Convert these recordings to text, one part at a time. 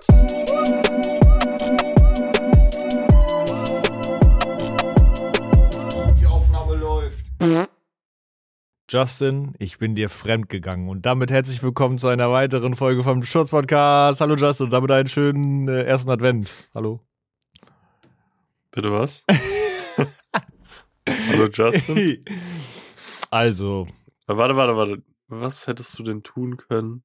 Die Aufnahme läuft. Justin, ich bin dir fremd gegangen und damit herzlich willkommen zu einer weiteren Folge vom Schutz Podcast. Hallo Justin und damit einen schönen äh, ersten Advent. Hallo. Bitte was? Hallo Justin. Also, Warte, warte, warte. Was hättest du denn tun können?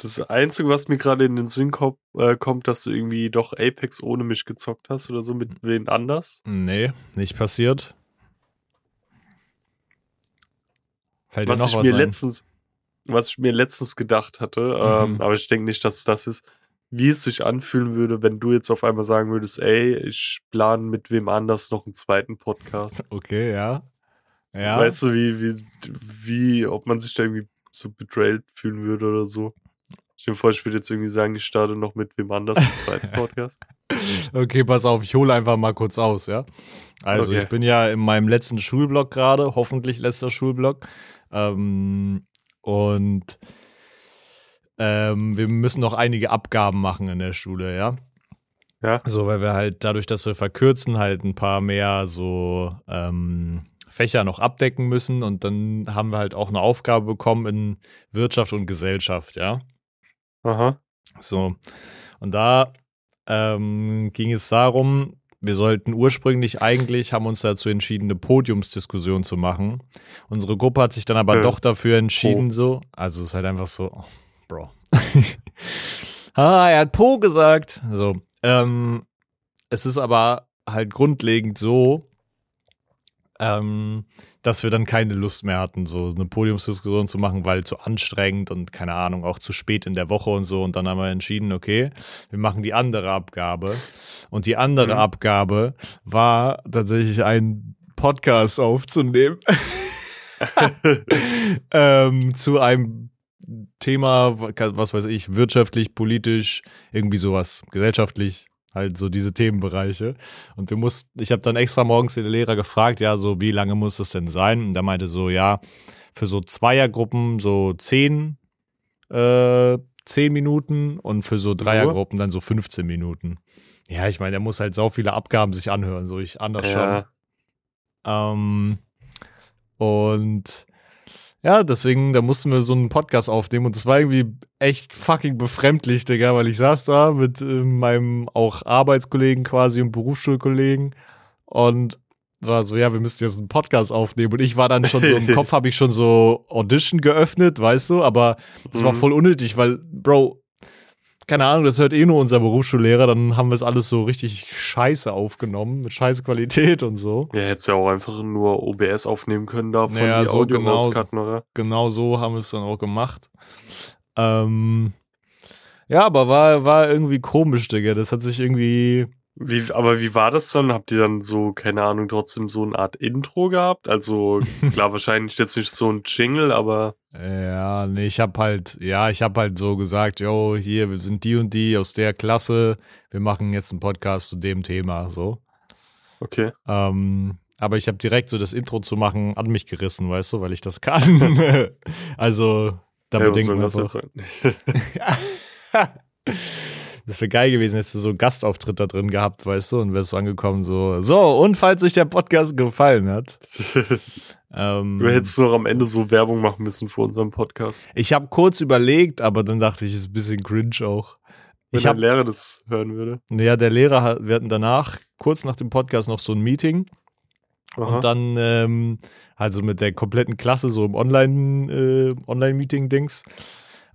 Das Einzige, was mir gerade in den Sinn kommt, äh, kommt, dass du irgendwie doch Apex ohne mich gezockt hast oder so mit wen anders. nee, nicht passiert. Fällt dir Was noch ich was mir ein? letztens, was ich mir letztens gedacht hatte, Mhm. ähm, aber ich denke nicht, dass das ist, wie es sich anfühlen würde, wenn du jetzt auf einmal sagen würdest, ey, ich plane mit wem anders noch einen zweiten Podcast. Okay, ja. Ja. Weißt du, wie, wie, wie, ob man sich da irgendwie so betrayed fühlen würde oder so? Stell dir vor, ich würde jetzt irgendwie sagen, ich starte noch mit wem anders einen zweiten Podcast. Okay, pass auf, ich hole einfach mal kurz aus, ja. Also Okay. ich bin ja in meinem letzten Schulblock gerade, hoffentlich letzter Schulblock. Ähm, und ähm, wir müssen noch einige Abgaben machen in der Schule, ja. Ja. So, weil wir halt dadurch, dass wir verkürzen, halt ein paar mehr so ähm, Fächer noch abdecken müssen. Und dann haben wir halt auch eine Aufgabe bekommen in Wirtschaft und Gesellschaft, ja. Aha. So, und da ähm, ging es darum, wir sollten ursprünglich eigentlich, haben uns dazu entschieden, eine Podiumsdiskussion zu machen. Unsere Gruppe hat sich dann aber Äh, doch dafür entschieden, so, also es ist halt einfach so, oh, Bro. ah, er hat Po gesagt. So, ähm, es ist aber halt grundlegend so, ähm, dass wir dann keine Lust mehr hatten, so eine Podiumsdiskussion zu machen, weil zu anstrengend und keine Ahnung, auch zu spät in der Woche und so. Und dann haben wir entschieden, okay, wir machen die andere Abgabe. Und die andere Mhm. Abgabe war tatsächlich einen Podcast aufzunehmen ähm, zu einem Thema, was weiß ich, wirtschaftlich, politisch, irgendwie sowas, gesellschaftlich, halt so diese Themenbereiche. Und wir mussten, ich habe dann extra morgens den Lehrer gefragt, ja, so wie lange muss das denn sein? Und der meinte so, ja, für so Zweiergruppen so zehn, äh, zehn Minuten und für so Dreiergruppen dann so 15 Minuten. Ja, ich meine, er muss halt so viele Abgaben sich anhören, so ich anders schon. Ja. Ähm, und ja, deswegen, da mussten wir so einen Podcast aufnehmen und das war irgendwie echt fucking befremdlich, Digga, weil ich saß da mit äh, meinem auch Arbeitskollegen quasi und Berufsschulkollegen und war so, ja, wir müssen jetzt einen Podcast aufnehmen und ich war dann schon so, im Kopf habe ich schon so Audition geöffnet, weißt du, aber das war Mhm. voll unnötig, weil, Bro, keine Ahnung, das hört eh nur unser Berufsschullehrer, dann haben wir es alles so richtig scheiße aufgenommen, mit scheiße Qualität und so. Ja, hättest ja auch einfach nur OBS aufnehmen können, da von Ja, die so Audio genau. oder? genau so haben wir es dann auch gemacht. Ähm, ja, aber war, war irgendwie komisch, Digga. Das hat sich irgendwie. Wie, aber wie war das dann? Habt ihr dann so, keine Ahnung, trotzdem so eine Art Intro gehabt? Also, klar, wahrscheinlich jetzt nicht so ein Jingle, aber Ja, nee, ich hab halt, ja, ich hab halt so gesagt, yo, hier, wir sind die und die aus der Klasse, wir machen jetzt einen Podcast zu dem Thema, so. okay. Ähm, aber ich habe direkt so das Intro zu machen an mich gerissen, weißt du, weil ich das kann. also, damit Ja, man das einfach? Das wäre geil gewesen, hättest du so einen Gastauftritt da drin gehabt, weißt du, und wärst so angekommen, so, so, und falls euch der Podcast gefallen hat. Ähm, Du hättest noch am Ende so Werbung machen müssen für unseren Podcast. ich habe kurz überlegt, aber dann dachte ich, ist ein bisschen cringe auch. Wenn Ich Lehrer das hören würde. ja, der Lehrer, wir hatten danach, kurz nach dem Podcast, noch so ein Meeting Aha. und dann, ähm, also mit der kompletten Klasse, so im Online, äh, Online-Meeting-Dings.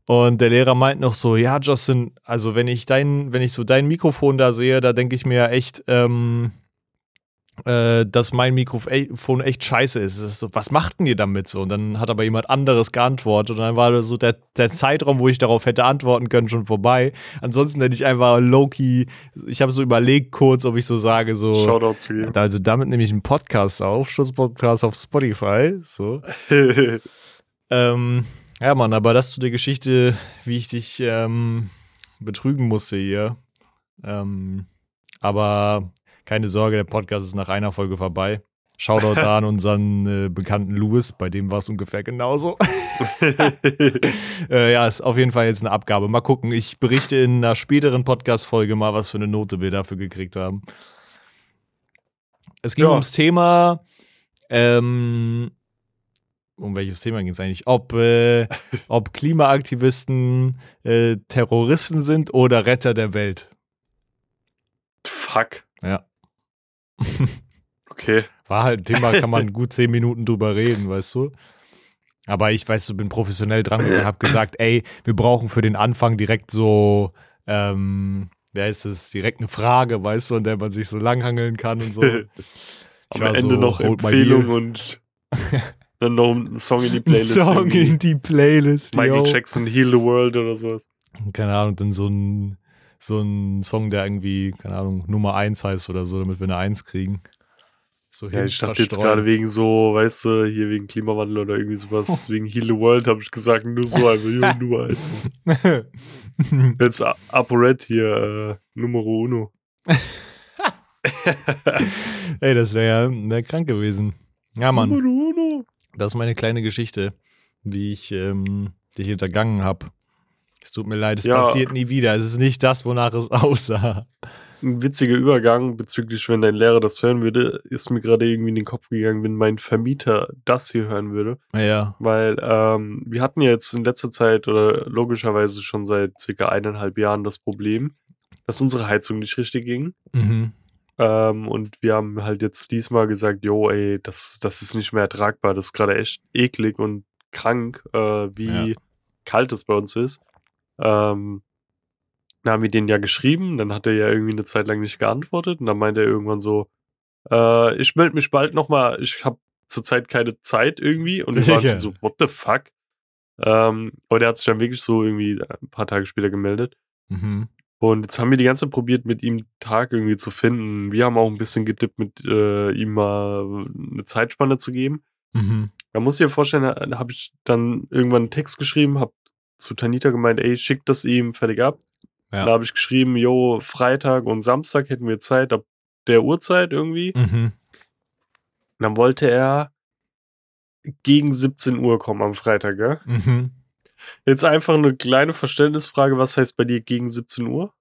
Und der Lehrer meint noch so, ja, Justin, also wenn ich dein, wenn ich so dein Mikrofon da sehe, da denke ich mir ja echt, ähm, äh, dass mein Mikrofon echt scheiße ist. Ist so, was macht denn ihr damit so? Und dann hat aber jemand anderes geantwortet und dann war so der, der Zeitraum, wo ich darauf hätte antworten können, schon vorbei. Ansonsten hätte ich einfach low-key, ich habe so überlegt kurz, ob ich so sage, so, Shoutout zu ihm. also damit nehme ich einen Podcast auf, Schutzpodcast auf Spotify, so. Ähm, ja, Mann, aber das zu der Geschichte, wie ich dich ähm, betrügen musste hier. Ähm, aber keine Sorge, der Podcast ist nach einer Folge vorbei. Shoutout da an unseren äh, bekannten Louis, bei dem war es ungefähr genauso. äh, ja, ist auf jeden Fall jetzt eine Abgabe. Mal gucken, ich berichte in einer späteren Podcast-Folge mal, was für eine Note wir dafür gekriegt haben. Es ging Ja. ums Thema, ähm, um welches Thema ging es eigentlich? Ob, äh, ob Klimaaktivisten äh, Terroristen sind oder Retter der Welt. Fuck. Okay. War halt ein Thema, kann man gut zehn Minuten drüber reden, weißt du? Aber ich, weißt du, bin professionell dran und habe gesagt, ey, wir brauchen für den Anfang direkt so, ähm, wer ist es, direkt eine Frage, weißt du, an der man sich so langhangeln kann und so. Ich Am Ende so, noch Empfehlung und dann noch ein Song in die Ein Playlist. Song irgendwie. in die Playlist, Michael yo. Jackson Heal the World oder sowas. Keine Ahnung, dann so ein, so ein Song, der irgendwie, keine Ahnung, Nummer eins heißt oder so, damit wir eine Eins kriegen. So Ja, ich dachte jetzt gerade wegen so, weißt du, hier wegen Klimawandel oder irgendwie sowas, wegen Heal the World habe ich gesagt, nur so einfach, ja, nur eins. Jetzt ApoRed hier, äh, Numero Uno. Ey, das wäre ja wär krank gewesen. Ja, Mann. Numero Uno. Das ist meine kleine Geschichte, wie ich ähm, dich hintergangen habe. Es tut mir leid, es Ja. passiert nie wieder. Es ist nicht das, wonach es aussah. Ein witziger Übergang bezüglich, wenn dein Lehrer das hören würde, ist mir gerade irgendwie in den Kopf gegangen, wenn mein Vermieter das hier hören würde. Ja. Weil ähm, wir hatten ja jetzt in letzter Zeit oder logischerweise schon seit circa eineinhalb Jahren das Problem, dass unsere Heizung nicht richtig ging. Mhm. Ähm, und wir haben halt jetzt diesmal gesagt, jo, ey, das, das ist nicht mehr ertragbar. Das ist gerade echt eklig und krank, äh, wie Ja. kalt es bei uns ist. Ähm, dann haben wir den ja geschrieben, dann hat er ja irgendwie eine Zeit lang nicht geantwortet und dann meinte er irgendwann so, äh, ich melde mich bald nochmal, ich habe zurzeit keine Zeit irgendwie und wir waren Ja. so, what the fuck? Ähm, aber der hat sich dann wirklich so irgendwie ein paar Tage später gemeldet. Mhm. Und jetzt haben wir die ganze Zeit probiert, mit ihm Tag irgendwie zu finden. Wir haben auch ein bisschen getippt, mit äh, ihm mal eine Zeitspanne zu geben. Mhm. Da muss ich dir vorstellen, da habe ich dann irgendwann einen Text geschrieben, habe zu Tanita gemeint, ey, schick das ihm fertig ab. Ja. Da habe ich geschrieben, jo, Freitag und Samstag hätten wir Zeit ab der Uhrzeit irgendwie. Mhm. Und dann wollte er gegen 17 Uhr kommen am Freitag, gell? Mhm. Jetzt einfach eine kleine Verständnisfrage, was heißt bei dir gegen 17 Uhr?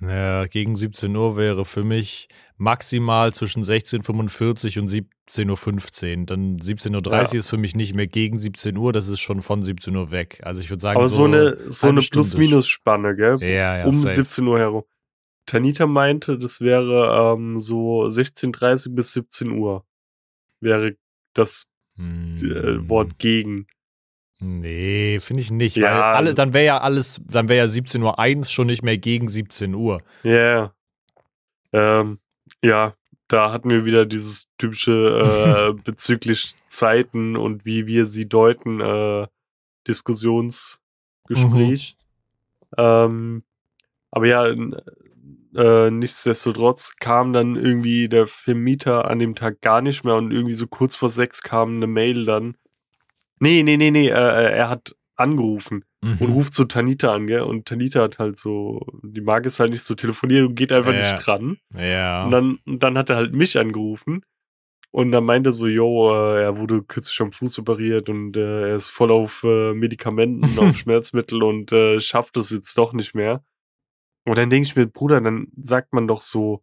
Ja, gegen 17 Uhr wäre für mich maximal zwischen 16.45 und 17.15 Uhr. Dann 17.30 Uhr Ja. ist für mich nicht mehr gegen 17 Uhr, das ist schon von 17 Uhr weg. Also ich würde sagen, Aber so, eine, so eine. Plus-Minus-Spanne, gell? Ja, ja, um safe. 17 Uhr herum. Tanita meinte, das wäre ähm, so 16.30 bis 17 Uhr. Wäre das äh, Hm. Wort gegen. Nee, finde ich nicht. Ja, weil alle, also- dann wäre ja alles, dann wäre ja 17 Uhr 1 schon nicht mehr gegen 17 Uhr. Ja. Yeah. Ähm, ja, da hatten wir wieder dieses typische äh, bezüglich Zeiten und wie wir sie deuten, äh, Diskussionsgespräch. Ähm, aber ja, äh, nichtsdestotrotz kam dann irgendwie der Vermieter an dem Tag gar nicht mehr und irgendwie so kurz vor sechs kam eine Mail dann. Nee, nee, nee, nee, äh, äh, er hat angerufen und Mhm. ruft so Tanita an, gell? Und Tanita hat halt so, die mag es halt nicht so telefonieren und geht einfach Ja. nicht dran. Ja. Und dann, und dann hat er halt mich angerufen und dann meinte er so, yo, äh, er wurde kürzlich am Fuß operiert und äh, er ist voll auf äh, Medikamenten, auf Schmerzmittel und äh, schafft es jetzt doch nicht mehr. Und dann denke ich mir, Bruder, dann sagt man doch so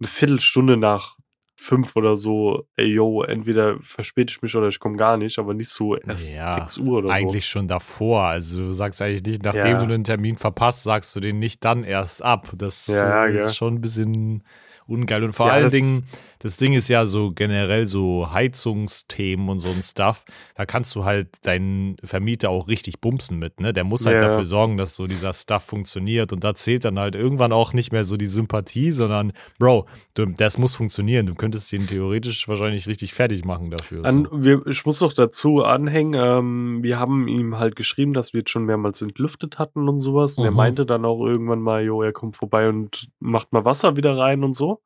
eine Viertelstunde nach fünf oder so, ey, yo, entweder verspäte ich mich oder ich komme gar nicht, aber nicht so erst Ja, sechs Uhr oder Eigentlich schon davor. Also du sagst eigentlich nicht, nachdem Ja. du den Termin verpasst, sagst du den nicht dann erst ab. Das Ja, äh, ist schon ein bisschen ungeil. Und vor allen Dingen, das Ding ist ja so generell so Heizungsthemen und so ein Stuff. Da kannst du halt deinen Vermieter auch richtig bumsen mit, ne? Der muss halt Ja. dafür sorgen, dass so dieser Stuff funktioniert. Und da zählt dann halt irgendwann auch nicht mehr so die Sympathie, sondern, Bro, du, das muss funktionieren. Du könntest den theoretisch wahrscheinlich richtig fertig machen dafür. An, so. wir, ich muss noch dazu anhängen, ähm, wir haben ihm halt geschrieben, dass wir jetzt schon mehrmals entlüftet hatten und sowas. Und er Mhm. meinte dann auch irgendwann mal, jo, er kommt vorbei und macht mal Wasser wieder rein und so.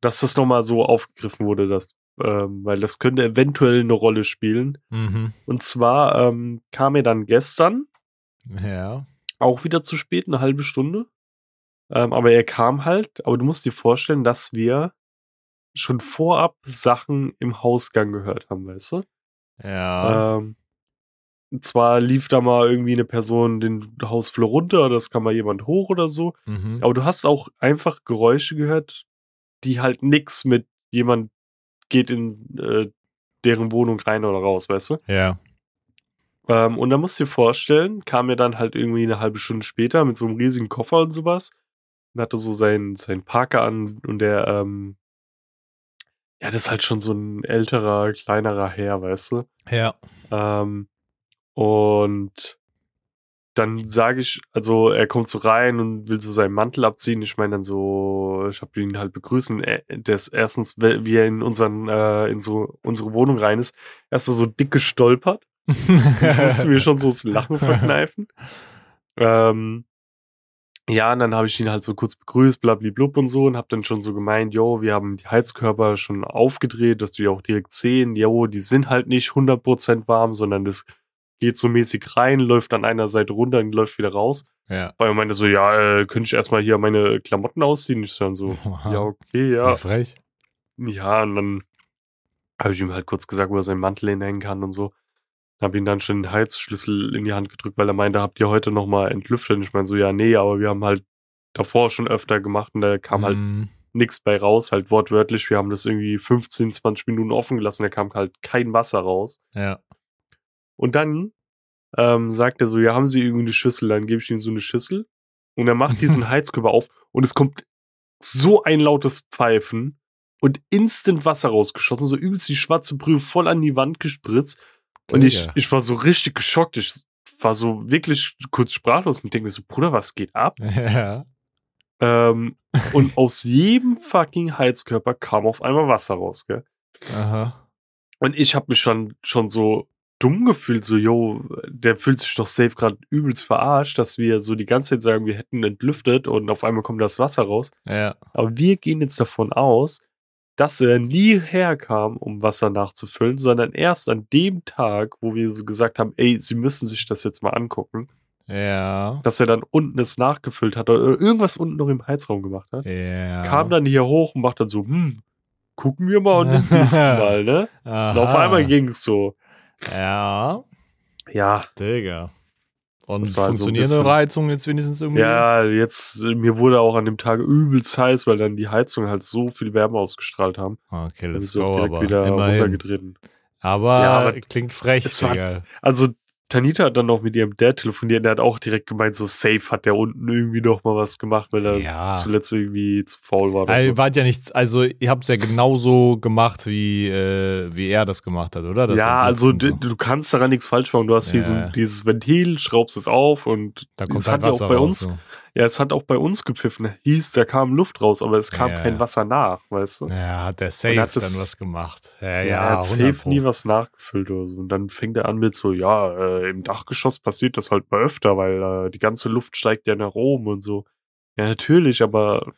Dass das nochmal so aufgegriffen wurde, dass, ähm, weil das könnte eventuell eine Rolle spielen. Mhm. Und zwar ähm, kam er dann gestern, Ja. auch wieder zu spät, eine halbe Stunde. Ähm, aber er kam halt, aber du musst dir vorstellen, dass wir schon vorab Sachen im Hausgang gehört haben, weißt du? Ja. Ähm, und zwar lief da mal irgendwie eine Person den Hausflur runter, das kam mal jemand hoch oder so. mhm. Aber du hast auch einfach Geräusche gehört, die halt nix mit jemand geht in äh, deren Wohnung rein oder raus, weißt du? Ja. Ähm, und da musst du dir vorstellen, kam er dann halt irgendwie eine halbe Stunde später mit so einem riesigen Koffer und sowas und hatte so seinen, seinen Parker an und der, ähm, ja, das ist halt schon so ein älterer, kleinerer Herr, weißt du? Ja. Ähm, und dann sage ich, also er kommt so rein und will so seinen Mantel abziehen. Ich meine dann so, ich habe ihn halt begrüßen. Der ist erstens, wie er in unseren, äh, in so unsere Wohnung rein ist, erst so, so dick gestolpert. Ich musste mir schon so das Lachen verkneifen. Ähm, ja, und dann habe ich ihn halt so kurz begrüßt, blablablub und so, und habe dann schon so gemeint, jo, wir haben die Heizkörper schon aufgedreht, dass du die auch direkt sehen, jo, die sind halt nicht 100% warm, sondern das geht so mäßig rein, läuft an einer Seite runter und läuft wieder raus. ja. Weil er meinte so, ja, äh, könnte ich erstmal hier meine Klamotten ausziehen? Ich so dann so, Wow. ja, okay, ja. Wie frech. Ja, und dann habe ich ihm halt kurz gesagt, wo er seinen Mantel hinhängen kann und so. Habe ihm dann schon den Heizschlüssel in die Hand gedrückt, weil er meinte, habt ihr heute nochmal entlüftet? Und ich meine so, ja, nee, aber wir haben halt davor schon öfter gemacht und da kam halt Mm, nichts bei raus, halt wortwörtlich. Wir haben das irgendwie 15, 20 Minuten offen gelassen, da kam halt kein Wasser raus. ja. Und dann ähm, sagt er so, ja, haben Sie irgendwie eine Schüssel? Dann gebe ich ihm so eine Schüssel und er macht diesen Heizkörper auf und es kommt so ein lautes Pfeifen und instant Wasser rausgeschossen, so übelst die schwarze Brühe voll an die Wand gespritzt. Und ich, ich war so richtig geschockt. Ich war so wirklich kurz sprachlos und denke mir so, Bruder, was geht ab? Ja. Ähm, und aus jedem fucking Heizkörper kam auf einmal Wasser raus, gell? Aha. Und ich habe mich schon, schon so dumm gefühlt, so, yo, der fühlt sich doch safe gerade übelst verarscht, dass wir so die ganze Zeit sagen, wir hätten entlüftet und auf einmal kommt das Wasser raus. Ja. Aber wir gehen jetzt davon aus, dass er nie herkam, um Wasser nachzufüllen, sondern erst an dem Tag, wo wir so gesagt haben, ey, sie müssen sich das jetzt mal angucken, Ja. dass er dann unten es nachgefüllt hat oder irgendwas unten noch im Heizraum gemacht hat. Ja. Kam dann hier hoch und macht dann so, hm, gucken wir mal und mal, ne? Und auf einmal ging es so. Ja. Ja, Digga. Und so funktionierende bisschen- Heizung jetzt wenigstens irgendwie? ja, jetzt, mir wurde auch an dem Tag übelst heiß, weil dann die Heizung halt so viel Wärme ausgestrahlt haben. Okay, let's go, aber wieder immerhin. runtergedreht. Aber, Ja, aber klingt frech, war-. Also, Tanita hat dann noch mit ihrem Dad telefoniert und der hat auch direkt gemeint, so safe hat der unten irgendwie noch mal was gemacht, weil er Ja. zuletzt irgendwie zu faul war. Also, so. wart ja nichts, also ihr habt es ja genauso gemacht, wie, äh, wie er das gemacht hat, oder? Das ja, also und du, kannst daran nichts falsch machen. Du hast so Ja. ein- dieses Ventil, schraubst es auf und Da kommt halt hat ja Wasser auch bei raus. uns, So. Ja, es hat auch bei uns gepfiffen. Hieß, da kam Luft raus, aber es kam Ja. kein Wasser nach, weißt du? Ja, hat der safe hat das- dann was gemacht. Ja, Ja, ja, er hat 100 safe nie was nachgefüllt oder so. Und dann fängt er an mit so, ja, äh, im Dachgeschoss passiert das halt mal öfter, weil äh, die ganze Luft steigt ja nach oben und so. Ja, natürlich, aber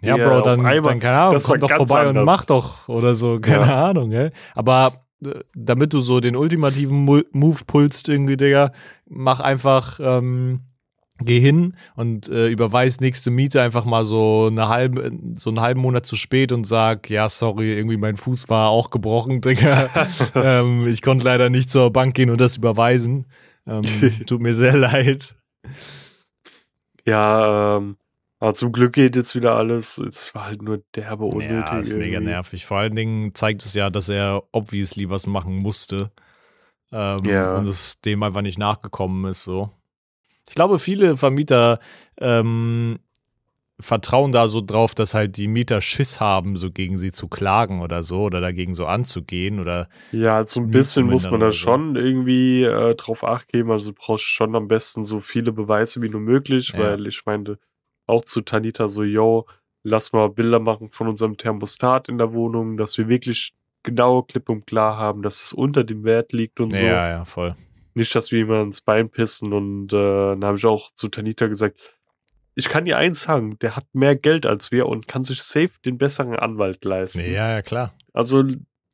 Ja, Ja, Bro, dann, einmal- dann keine Ahnung, komm doch vorbei anders. und mach doch oder so, keine Ja. Ahnung, ey. Aber äh, damit du so den ultimativen Move pulst irgendwie, Digga, mach einfach, ähm, geh hin und äh, überweis nächste Miete einfach mal so eine halbe, so einen halben Monat zu spät und sag, ja, sorry, irgendwie mein Fuß war auch gebrochen, Digga. ähm, ich konnte leider nicht zur Bank gehen und das überweisen. Ähm, tut mir sehr leid. ja, ähm, aber zum Glück geht jetzt wieder alles. Es war halt nur derbe unnötig. Ja, ist mega irgendwie. nervig. Vor allen Dingen zeigt es ja, dass er obviously was machen musste. Ähm, Ja. Und es dem einfach nicht nachgekommen ist, so. Ich glaube, viele Vermieter ähm, vertrauen da so drauf, dass halt die Mieter Schiss haben, so gegen sie zu klagen oder so oder dagegen so anzugehen oder Ja, halt so ein bisschen muss man da schon irgendwie äh, drauf acht geben. Also du brauchst schon am besten so viele Beweise wie nur möglich, Ja. weil ich meinte auch zu Tanita so, yo, lass mal Bilder machen von unserem Thermostat in der Wohnung, dass wir wirklich genau klipp und klar haben, dass es unter dem Wert liegt und so. ja, ja, voll. Nicht, dass wir jemand ins Bein pissen. Und äh, dann habe ich auch zu Tanita gesagt, ich kann dir eins sagen, der hat mehr Geld als wir und kann sich safe den besseren Anwalt leisten. Ja, ja, klar. Also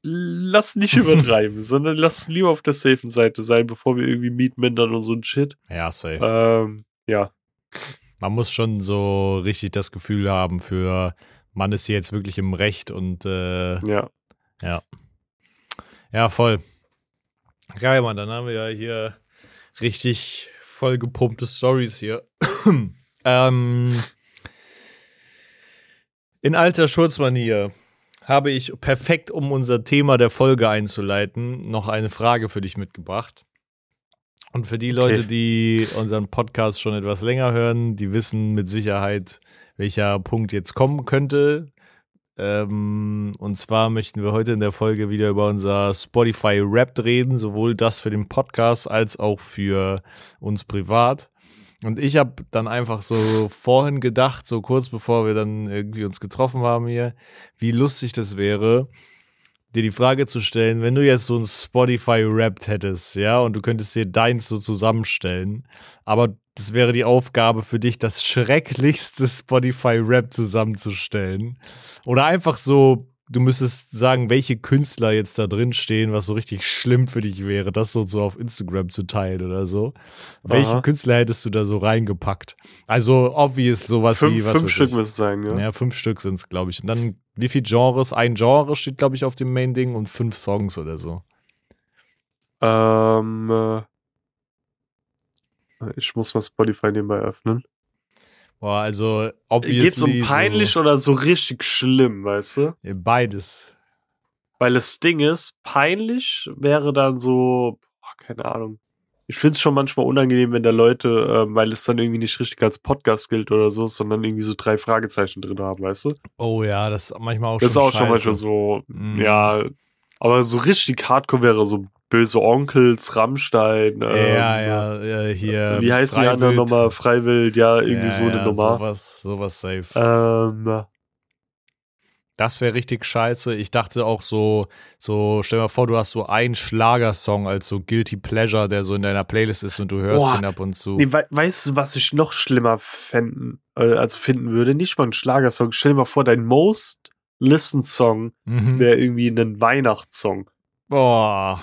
lass nicht übertreiben, sondern lass lieber auf der safen Seite sein, bevor wir irgendwie Mietmindern und so ein Shit. Ja, safe. Ähm, ja. Man muss schon so richtig das Gefühl haben für Mann ist hier jetzt wirklich im Recht und äh, Ja. ja. Ja, voll. Geil, Mann, dann haben wir ja hier richtig vollgepumpte Stories hier. ähm, in alter Schurzmanier habe ich perfekt, um unser Thema der Folge einzuleiten, noch eine Frage für dich mitgebracht. Und für die Leute, die unseren Podcast schon etwas länger hören, die wissen mit Sicherheit, welcher Punkt jetzt kommen könnte. Ähm, und zwar möchten wir heute in der Folge wieder über unser Spotify Rap reden, sowohl das für den Podcast als auch für uns privat. Und ich habe dann einfach so vorhin gedacht, so kurz bevor wir dann irgendwie uns getroffen haben hier, wie lustig das wäre, dir die Frage zu stellen, wenn du jetzt so ein Spotify-Rap hättest, ja, und du könntest dir deins so zusammenstellen, aber das wäre die Aufgabe für dich, das schrecklichste Spotify-Rap zusammenzustellen. Oder einfach so, du müsstest sagen, welche Künstler jetzt da drin stehen, was so richtig schlimm für dich wäre, das so, so auf Instagram zu teilen oder so. Welche Künstler hättest du da so reingepackt? Also, obvious sowas fünf, wie was. Fünf Stück müssen es sein, ja. Ja, fünf Stück sind es, glaube ich. Und dann, wie viel Genres? Ein Genre steht, glaube ich, auf dem Main-Ding und fünf Songs oder so. Ähm, äh, ich muss mal Spotify nebenbei öffnen. Boah, also, obviously. Geht's um peinlich so, oder so richtig schlimm, weißt du? Beides. Weil das Ding ist, peinlich wäre dann so, boah, keine Ahnung. Ich finde es schon manchmal unangenehm, wenn da Leute, ähm, weil es dann irgendwie nicht richtig als Podcast gilt oder so, sondern irgendwie so drei Fragezeichen drin haben, weißt du? Oh ja, das ist manchmal auch das ist schon auch schon scheiße. manchmal so, Mm. ja. Aber so richtig hardcore wäre so böse Onkels, Rammstein. Ja, ähm, ja, ja, hier. Wie heißt die andere Freiwild. nochmal? Freiwild, ja, irgendwie ja, so eine ja, Nummer. Sowas, sowas safe. Ähm, Das wäre richtig scheiße. Ich dachte auch so, so, stell dir mal vor, du hast so einen Schlagersong als so Guilty Pleasure, der so in deiner Playlist ist und du hörst Boah. ihn ab und zu. nee, wei weißt du, was ich noch schlimmer fänden, äh, also finden würde? Nicht mal ein Schlagersong. Stell dir mal vor, dein Most Listened Song Mhm. wäre irgendwie ein Weihnachtssong. Boah.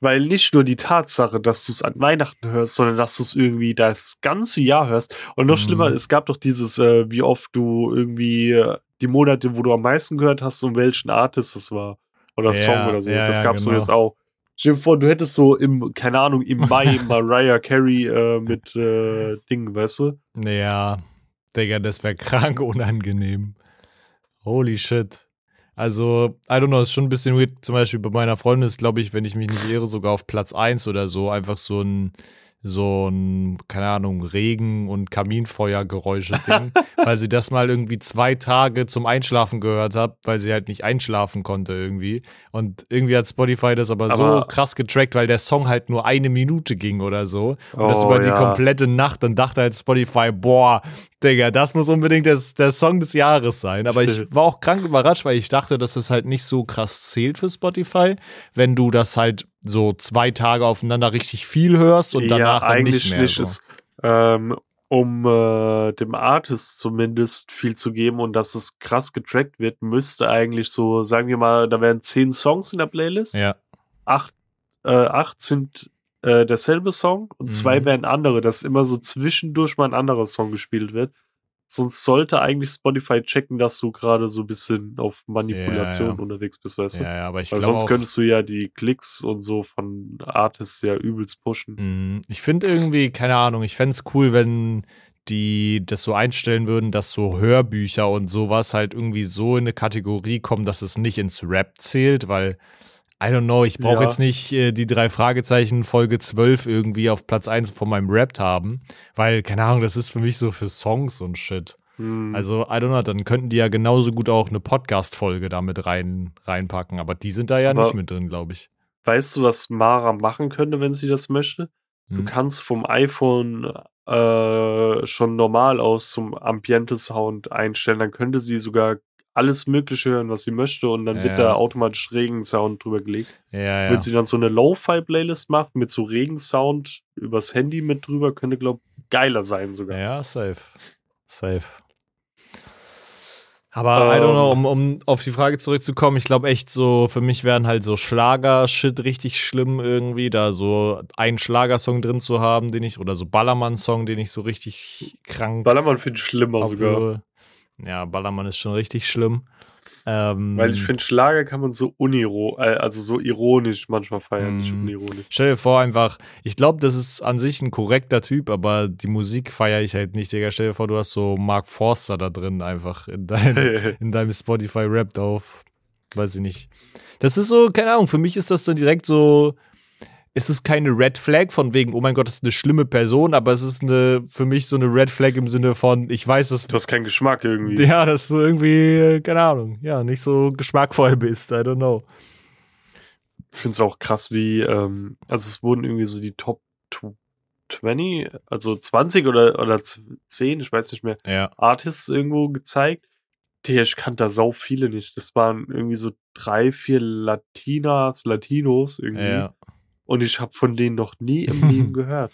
Weil nicht nur die Tatsache, dass du es an Weihnachten hörst, sondern dass du es irgendwie das ganze Jahr hörst. Und noch Mhm. schlimmer, es gab doch dieses, äh, wie oft du irgendwie äh, die Monate, wo du am meisten gehört hast und welchen Artist es war. Oder Ja, Song oder so. ja, das ja, gab's genau. so jetzt auch. Stell dir vor, du hättest so im, keine Ahnung, im Mai Mariah Carey äh, mit äh, Dingen, weißt du? Ja, Digga, das wäre krank unangenehm. Holy shit. Also, I don't know, ist schon ein bisschen weird. Zum Beispiel bei meiner Freundin ist, glaube ich, wenn ich mich nicht irre, sogar auf Platz 1 oder so, einfach so ein, so ein, keine Ahnung, Regen- und Kaminfeuergeräusche-Ding, weil sie das mal irgendwie zwei Tage zum Einschlafen gehört hat, weil sie halt nicht einschlafen konnte irgendwie. Und irgendwie hat Spotify das aber, so Aber- krass getrackt, weil der Song halt nur eine Minute ging oder so. Und das Oh, über die ja. komplette Nacht. Dann dachte halt Spotify, boah, Digga, das muss unbedingt das, der Song des Jahres sein. Aber ich war auch krank überrascht, weil ich dachte, dass das halt nicht so krass zählt für Spotify, wenn du das halt so zwei Tage aufeinander richtig viel hörst und danach dann nicht mehr. so. Ist, ähm, um äh, dem Artist zumindest viel zu geben und dass es krass getrackt wird, müsste eigentlich so, sagen wir mal, da wären zehn Songs in der Playlist. ja, Acht, äh, acht sind äh, derselbe Song und Mhm. zwei wären andere, dass immer so zwischendurch mal ein anderer Song gespielt wird. Sonst sollte eigentlich Spotify checken, dass du gerade so ein bisschen auf Manipulation Ja, ja. unterwegs bist, weißt du? ja, ja, aber ich Weil glaube sonst könntest du ja die Klicks und so von Artists ja übelst pushen. Mhm. Ich finde irgendwie, keine Ahnung, ich fände es cool, wenn die das so einstellen würden, dass so Hörbücher und sowas halt irgendwie so in eine Kategorie kommen, dass es nicht ins Rap zählt, weil, I don't know, ich brauche Ja. jetzt nicht äh, die drei Fragezeichen Folge 12 irgendwie auf Platz 1 von meinem Rap haben, weil, keine Ahnung, das ist für mich so für Songs und Shit. Hm. Also, I don't know, dann könnten die ja genauso gut auch eine Podcast-Folge damit rein, reinpacken, aber die sind da ja Aber- nicht mit drin, glaube ich. Weißt du, was Mara machen könnte, wenn sie das möchte? Du Hm. kannst vom iPhone äh, schon normal aus zum Ambiente-Sound einstellen. Dann könnte sie sogar alles Mögliche hören, was sie möchte, und dann wird Ja. da automatisch Regensound drüber gelegt. Ja, ja. Wenn sie dann so eine Lo-Fi-Playlist macht mit so Regensound übers Handy mit drüber, könnte, glaub geiler sein sogar. Ja, safe. Safe. Aber I don't know, um, um auf die Frage zurückzukommen, ich glaube echt so, für mich wären halt so Schlager-Shit richtig schlimm irgendwie, da so einen Schlagersong drin zu haben, den ich, oder so Ballermann-Song, den ich so richtig krank Ballermann finde ich schlimmer sogar. Ja, Ballermann ist schon richtig schlimm. Ähm, Weil ich finde, Schlager kann man so uniro, äh, also so ironisch manchmal feiern, nicht Mhm. unironisch. Stell dir vor, einfach, ich glaube, das ist an sich ein korrekter Typ, aber die Musik feiere ich halt nicht, Digga. Stell dir vor, du hast so Mark Forster da drin einfach in, dein, in deinem Spotify-Rap auf. Weiß ich nicht. Das ist so, keine Ahnung, für mich ist das dann direkt so, es ist keine Red Flag von wegen, oh mein Gott, das ist eine schlimme Person, aber es ist eine, für mich so eine Red Flag im Sinne von, ich weiß, dass Du hast keinen Geschmack irgendwie. ja, dass du irgendwie, äh, keine Ahnung, ja, nicht so geschmackvoll bist, I don't know. Ich finde es auch krass, wie, ähm, also es wurden irgendwie so die Top tw- 20, also 20 oder, oder 10, ich weiß nicht mehr, Ja. Artists irgendwo gezeigt. Der, ich kannte da sau viele nicht. Das waren irgendwie so drei, vier Latinas, Latinos irgendwie. Ja. Und ich habe von denen noch nie im Leben gehört.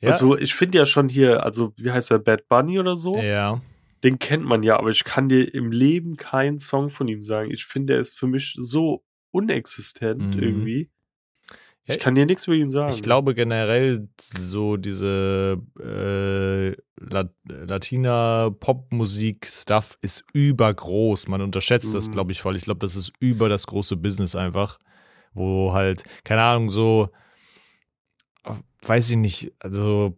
Ja. Also ich finde ja schon hier, also wie heißt der, Bad Bunny oder so? ja. Den kennt man ja, aber ich kann dir im Leben keinen Song von ihm sagen. Ich finde, er ist für mich so unexistent Mhm. irgendwie. Ich Ja, kann dir nichts über ihn sagen. Ich glaube generell so diese äh, Lat Latina-Pop-Musik-Stuff ist übergroß. Man unterschätzt das, Mhm. glaube ich, voll. Ich glaube, das ist über das große Business einfach, wo halt, keine Ahnung, so, äh, weiß ich nicht, also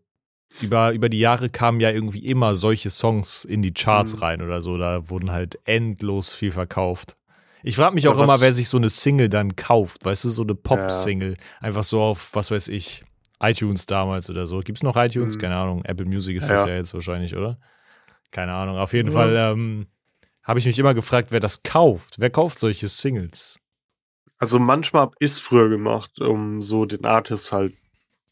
über, über die Jahre kamen ja irgendwie immer solche Songs in die Charts Mhm. rein oder so. Da wurden halt endlos viel verkauft. Ich frage mich Ja, auch immer, wer sich so eine Single dann kauft, weißt du, so eine Pop-Single. Einfach so auf, was weiß ich, iTunes damals oder so. Gibt's noch iTunes? Mhm. Keine Ahnung. Apple Music ist das Ja. ja jetzt wahrscheinlich, oder? Keine Ahnung. Auf jeden Ja. Fall ähm, habe ich mich immer gefragt, wer das kauft. Wer kauft solche Singles? Also manchmal hab ich's früher gemacht, um so den Artist halt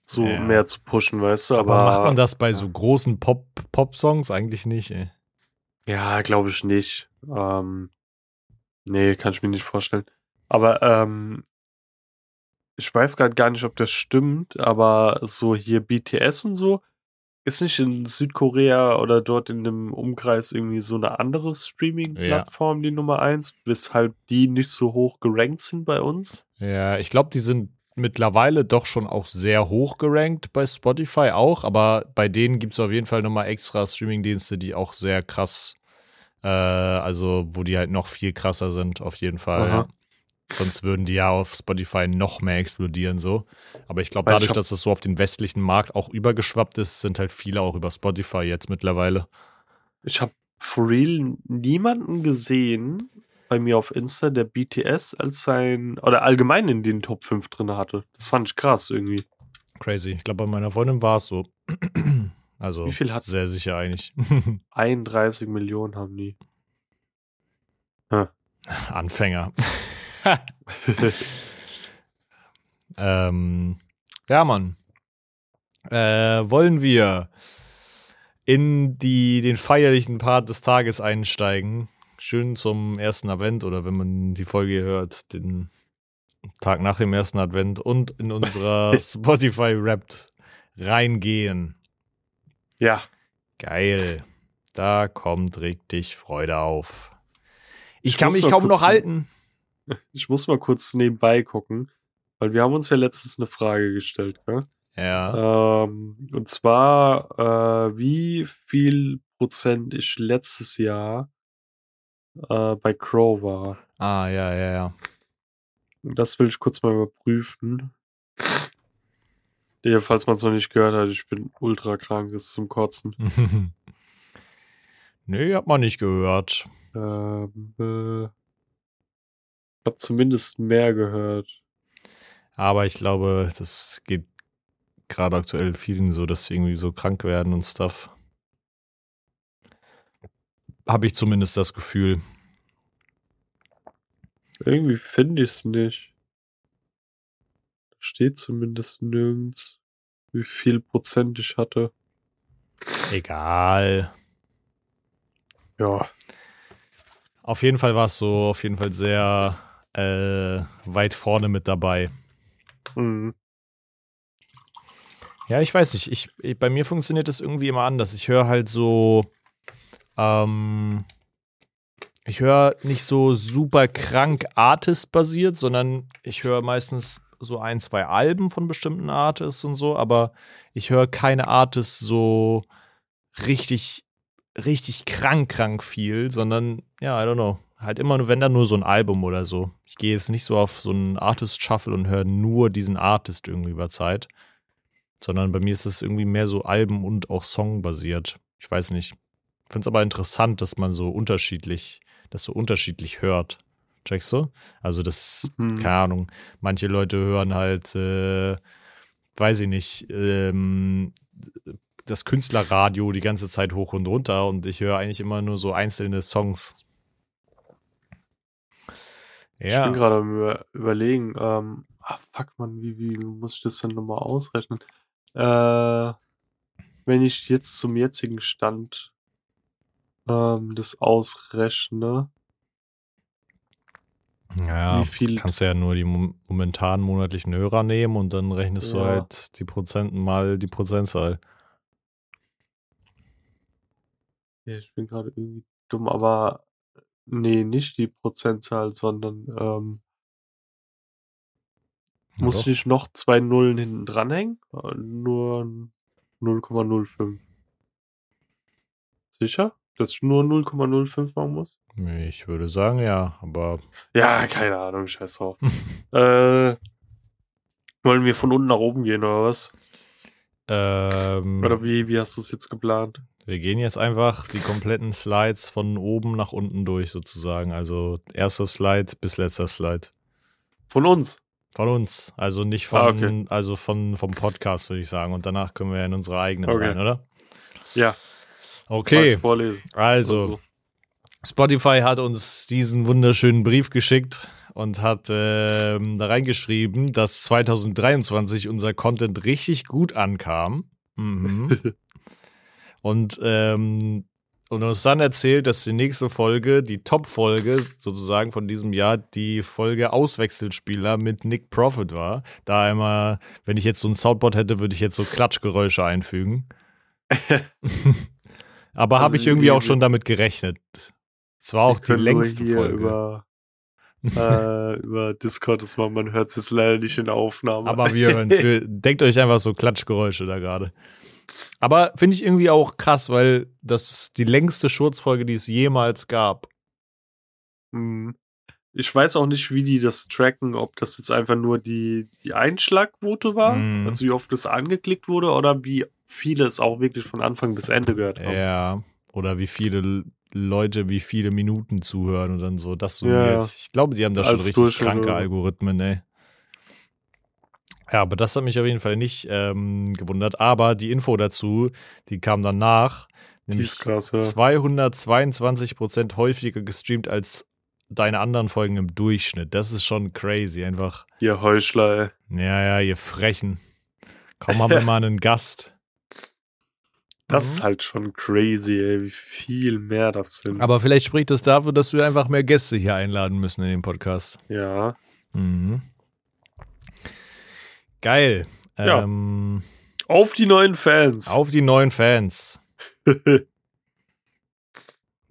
so Ja. mehr zu pushen, weißt du. Aber, Aber, macht man das bei so großen Pop- Pop-Songs eigentlich nicht, ey. Ja, glaube ich nicht. Ähm, nee, kann ich mir nicht vorstellen. Aber ähm, ich weiß gerade gar nicht, ob das stimmt, aber so hier BTS und so, ist nicht in Südkorea oder dort in dem Umkreis irgendwie so eine andere Streaming-Plattform die Nummer eins, weshalb die nicht so hoch gerankt sind bei uns? Ja, ich glaube, die sind mittlerweile doch schon auch sehr hoch gerankt bei Spotify auch, aber bei denen gibt es auf jeden Fall nochmal extra Streaming-Dienste, die auch sehr krass, äh, also wo die halt noch viel krasser sind, auf jeden Fall. Ja. Sonst würden die ja auf Spotify noch mehr explodieren so. Aber ich glaube, dadurch, dass es so auf den westlichen Markt auch übergeschwappt ist, sind halt viele auch über Spotify jetzt mittlerweile. Ich habe for real niemanden gesehen bei mir auf Insta, der BTS als sein, oder allgemein in den Top 5 drin hatte. Das fand ich krass irgendwie. Crazy. Ich glaube, bei meiner Freundin war es so. Also Wie viel hat- sehr sicher eigentlich. 31 Millionen haben die. Anfänger. ähm, ja, Mann. Äh, wollen wir in die, den feierlichen Part des Tages einsteigen? Schön zum ersten Advent oder wenn man die Folge hört, den Tag nach dem ersten Advent und in unserer Spotify-Rapt reingehen. Ja, Geil. Da kommt richtig Freude auf. Ich, Ich kann mich kaum noch halten. Ich muss mal kurz nebenbei gucken, weil wir haben uns ja letztens eine Frage gestellt, gell? Ja. Ähm, und zwar, äh, wie viel Prozent ich letztes Jahr äh, bei Crow war. Ah, ja, ja, ja. Und das will ich kurz mal überprüfen. Ja, falls man es noch nicht gehört hat, ich bin ultra krank, ist zum Kotzen. nee, hat man nicht gehört. Ähm, äh, habe zumindest mehr gehört. Aber ich glaube, das geht gerade aktuell vielen so, dass sie irgendwie so krank werden und Stuff. Habe ich zumindest das Gefühl. Irgendwie finde ich es nicht. Steht zumindest nirgends, wie viel Prozent ich hatte. Egal. Ja, Auf jeden Fall war es so, auf jeden Fall sehr äh, weit vorne mit dabei. mhm. Ja, ich weiß nicht. Ich, ich, bei mir funktioniert das irgendwie immer anders. Ich höre halt so. Ähm, ich höre nicht so super krank Artist-basiert, sondern ich höre meistens so ein, zwei Alben von bestimmten Artists und so, aber ich höre keine Artists so richtig richtig krank, krank viel, sondern ja, I don't know. Halt immer nur, wenn dann nur so ein Album oder so. Ich gehe jetzt nicht so auf so einen Artist-Shuffle und höre nur diesen Artist irgendwie über Zeit. Sondern bei mir ist es irgendwie mehr so Alben- und auch Song-basiert. Ich weiß nicht. Ich finde es aber interessant, dass man so unterschiedlich, das so unterschiedlich hört. Checkst du? Also das, Mhm. keine Ahnung, manche Leute hören halt, äh, weiß ich nicht, ähm, das Künstlerradio die ganze Zeit hoch und runter und ich höre eigentlich immer nur so einzelne Songs. Ich Ja, bin gerade am über überlegen, ähm, ah, fuck man, wie, wie muss ich das denn nochmal ausrechnen? Äh, wenn ich jetzt zum jetzigen Stand ähm, das ausrechne, ja, viel, kannst du ja nur die mom- momentanen monatlichen Hörer nehmen und dann rechnest du Ja. halt die Prozenten mal die Prozentzahl. ja, ich bin gerade irgendwie dumm, aber nee, nicht die Prozentzahl, sondern ähm, Na muss doch. ich noch zwei Nullen hinten dranhängen? Äh, Nur 0,05. Sicher? Dass ich nur 0,05 machen muss? Ich würde sagen, ja, aber Ja, keine Ahnung, scheiß drauf. äh, wollen wir von unten nach oben gehen oder was? ähm, Oder wie, wie hast du es jetzt geplant? Wir gehen jetzt einfach die kompletten Slides von oben nach unten durch sozusagen. Also erster Slide bis letzter Slide. Von uns? Von uns, also nicht von, Ah, okay. also von vom Podcast würde ich sagen. Und danach können wir in unsere eigenen Okay. rein, oder? Ja, Okay, also so. Spotify hat uns diesen wunderschönen Brief geschickt und hat ähm, da reingeschrieben, dass 2023 unser Content richtig gut ankam. Mhm. und, ähm, und uns dann erzählt, dass die nächste Folge, die Top-Folge sozusagen von diesem Jahr, die Folge Auswechselspieler mit Nick Profit war. Da einmal, wenn ich jetzt so ein Soundboard hätte, würde ich jetzt so Klatschgeräusche einfügen. Aber Also habe ich irgendwie auch schon damit gerechnet. Es war auch die längste Folge. Über, äh, über Discord das machen, man hört es jetzt leider nicht in der Aufnahme. Aber wir hören es. Denkt euch einfach so Klatschgeräusche da gerade. Aber finde ich irgendwie auch krass, weil das ist die längste Schurzfolge, die es jemals gab. Hm. Ich weiß auch nicht, wie die das tracken, ob das jetzt einfach nur die, die Einschlagquote war, Mhm. also wie oft es angeklickt wurde, oder wie viele es auch wirklich von Anfang bis Ende gehört haben. Ja. Oder wie viele Leute, wie viele Minuten zuhören und dann so das summiert. ja. Ich glaube, die haben da schon richtig kranke? Algorithmen, ey. Ja, aber das hat mich auf jeden Fall nicht ähm, gewundert. Aber die Info dazu, die kam danach. Die Nämlich ist krass, ja. 222 Prozent häufiger gestreamt als deine anderen Folgen im Durchschnitt. Das ist schon crazy, einfach. Ihr Heuchler, ey. Ja, ja, ihr Frechen. Komm, haben wir mal einen Gast. Das Mhm. ist halt schon crazy, ey, wie viel mehr das sind. Aber vielleicht spricht das dafür, dass wir einfach mehr Gäste hier einladen müssen in den Podcast. ja. Mhm. Geil. Ja. Ähm, Auf die neuen Fans. auf die neuen Fans.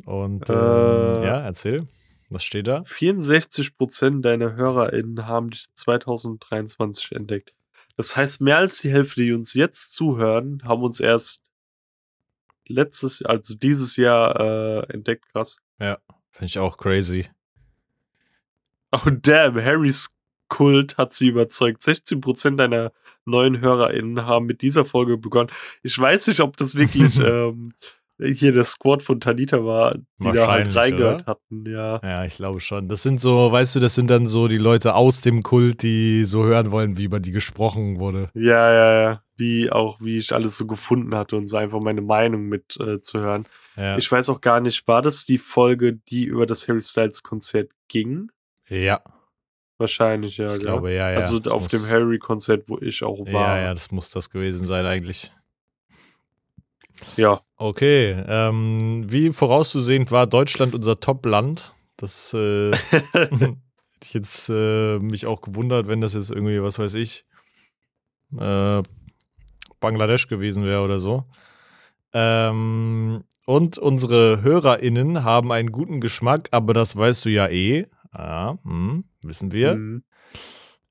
Und ähm, Äh. ja, erzähl. Was steht da? 64% deiner HörerInnen haben dich 2023 entdeckt. Das heißt, mehr als die Hälfte, die uns jetzt zuhören, haben uns erst letztes, also dieses Jahr äh, entdeckt. Krass. Finde ich auch crazy. Oh damn, Harrys Kult hat sie überzeugt. 16% deiner neuen HörerInnen haben mit dieser Folge begonnen. Ich weiß nicht, ob das wirklich ähm, hier der Squad von Tanita war, die da halt reingehört oder? hatten. Ja. Ja, ich glaube schon. Das sind so, weißt du, das sind dann so die Leute aus dem Kult, die so hören wollen, wie über die gesprochen wurde. Ja, ja, ja. Wie auch, wie ich alles so gefunden hatte und so einfach meine Meinung mit äh, zu hören. Ja. Ich weiß auch gar nicht, war das die Folge, die über das Harry Styles Konzert ging? ja. Wahrscheinlich, ja. Ich gell? glaube, ja, ja. also Das auf dem Harry-Konzert, wo ich auch war. Ja, ja, das muss das gewesen sein eigentlich. Ja. Okay, ähm, wie vorauszusehend war Deutschland unser Top-Land. Das äh, hätte ich jetzt äh, mich auch gewundert, wenn das jetzt irgendwie, was weiß ich, äh, Bangladesch gewesen wäre oder so. Ähm, und unsere HörerInnen haben einen guten Geschmack, aber das weißt du ja eh. Ah, hm, wissen wir. Mhm.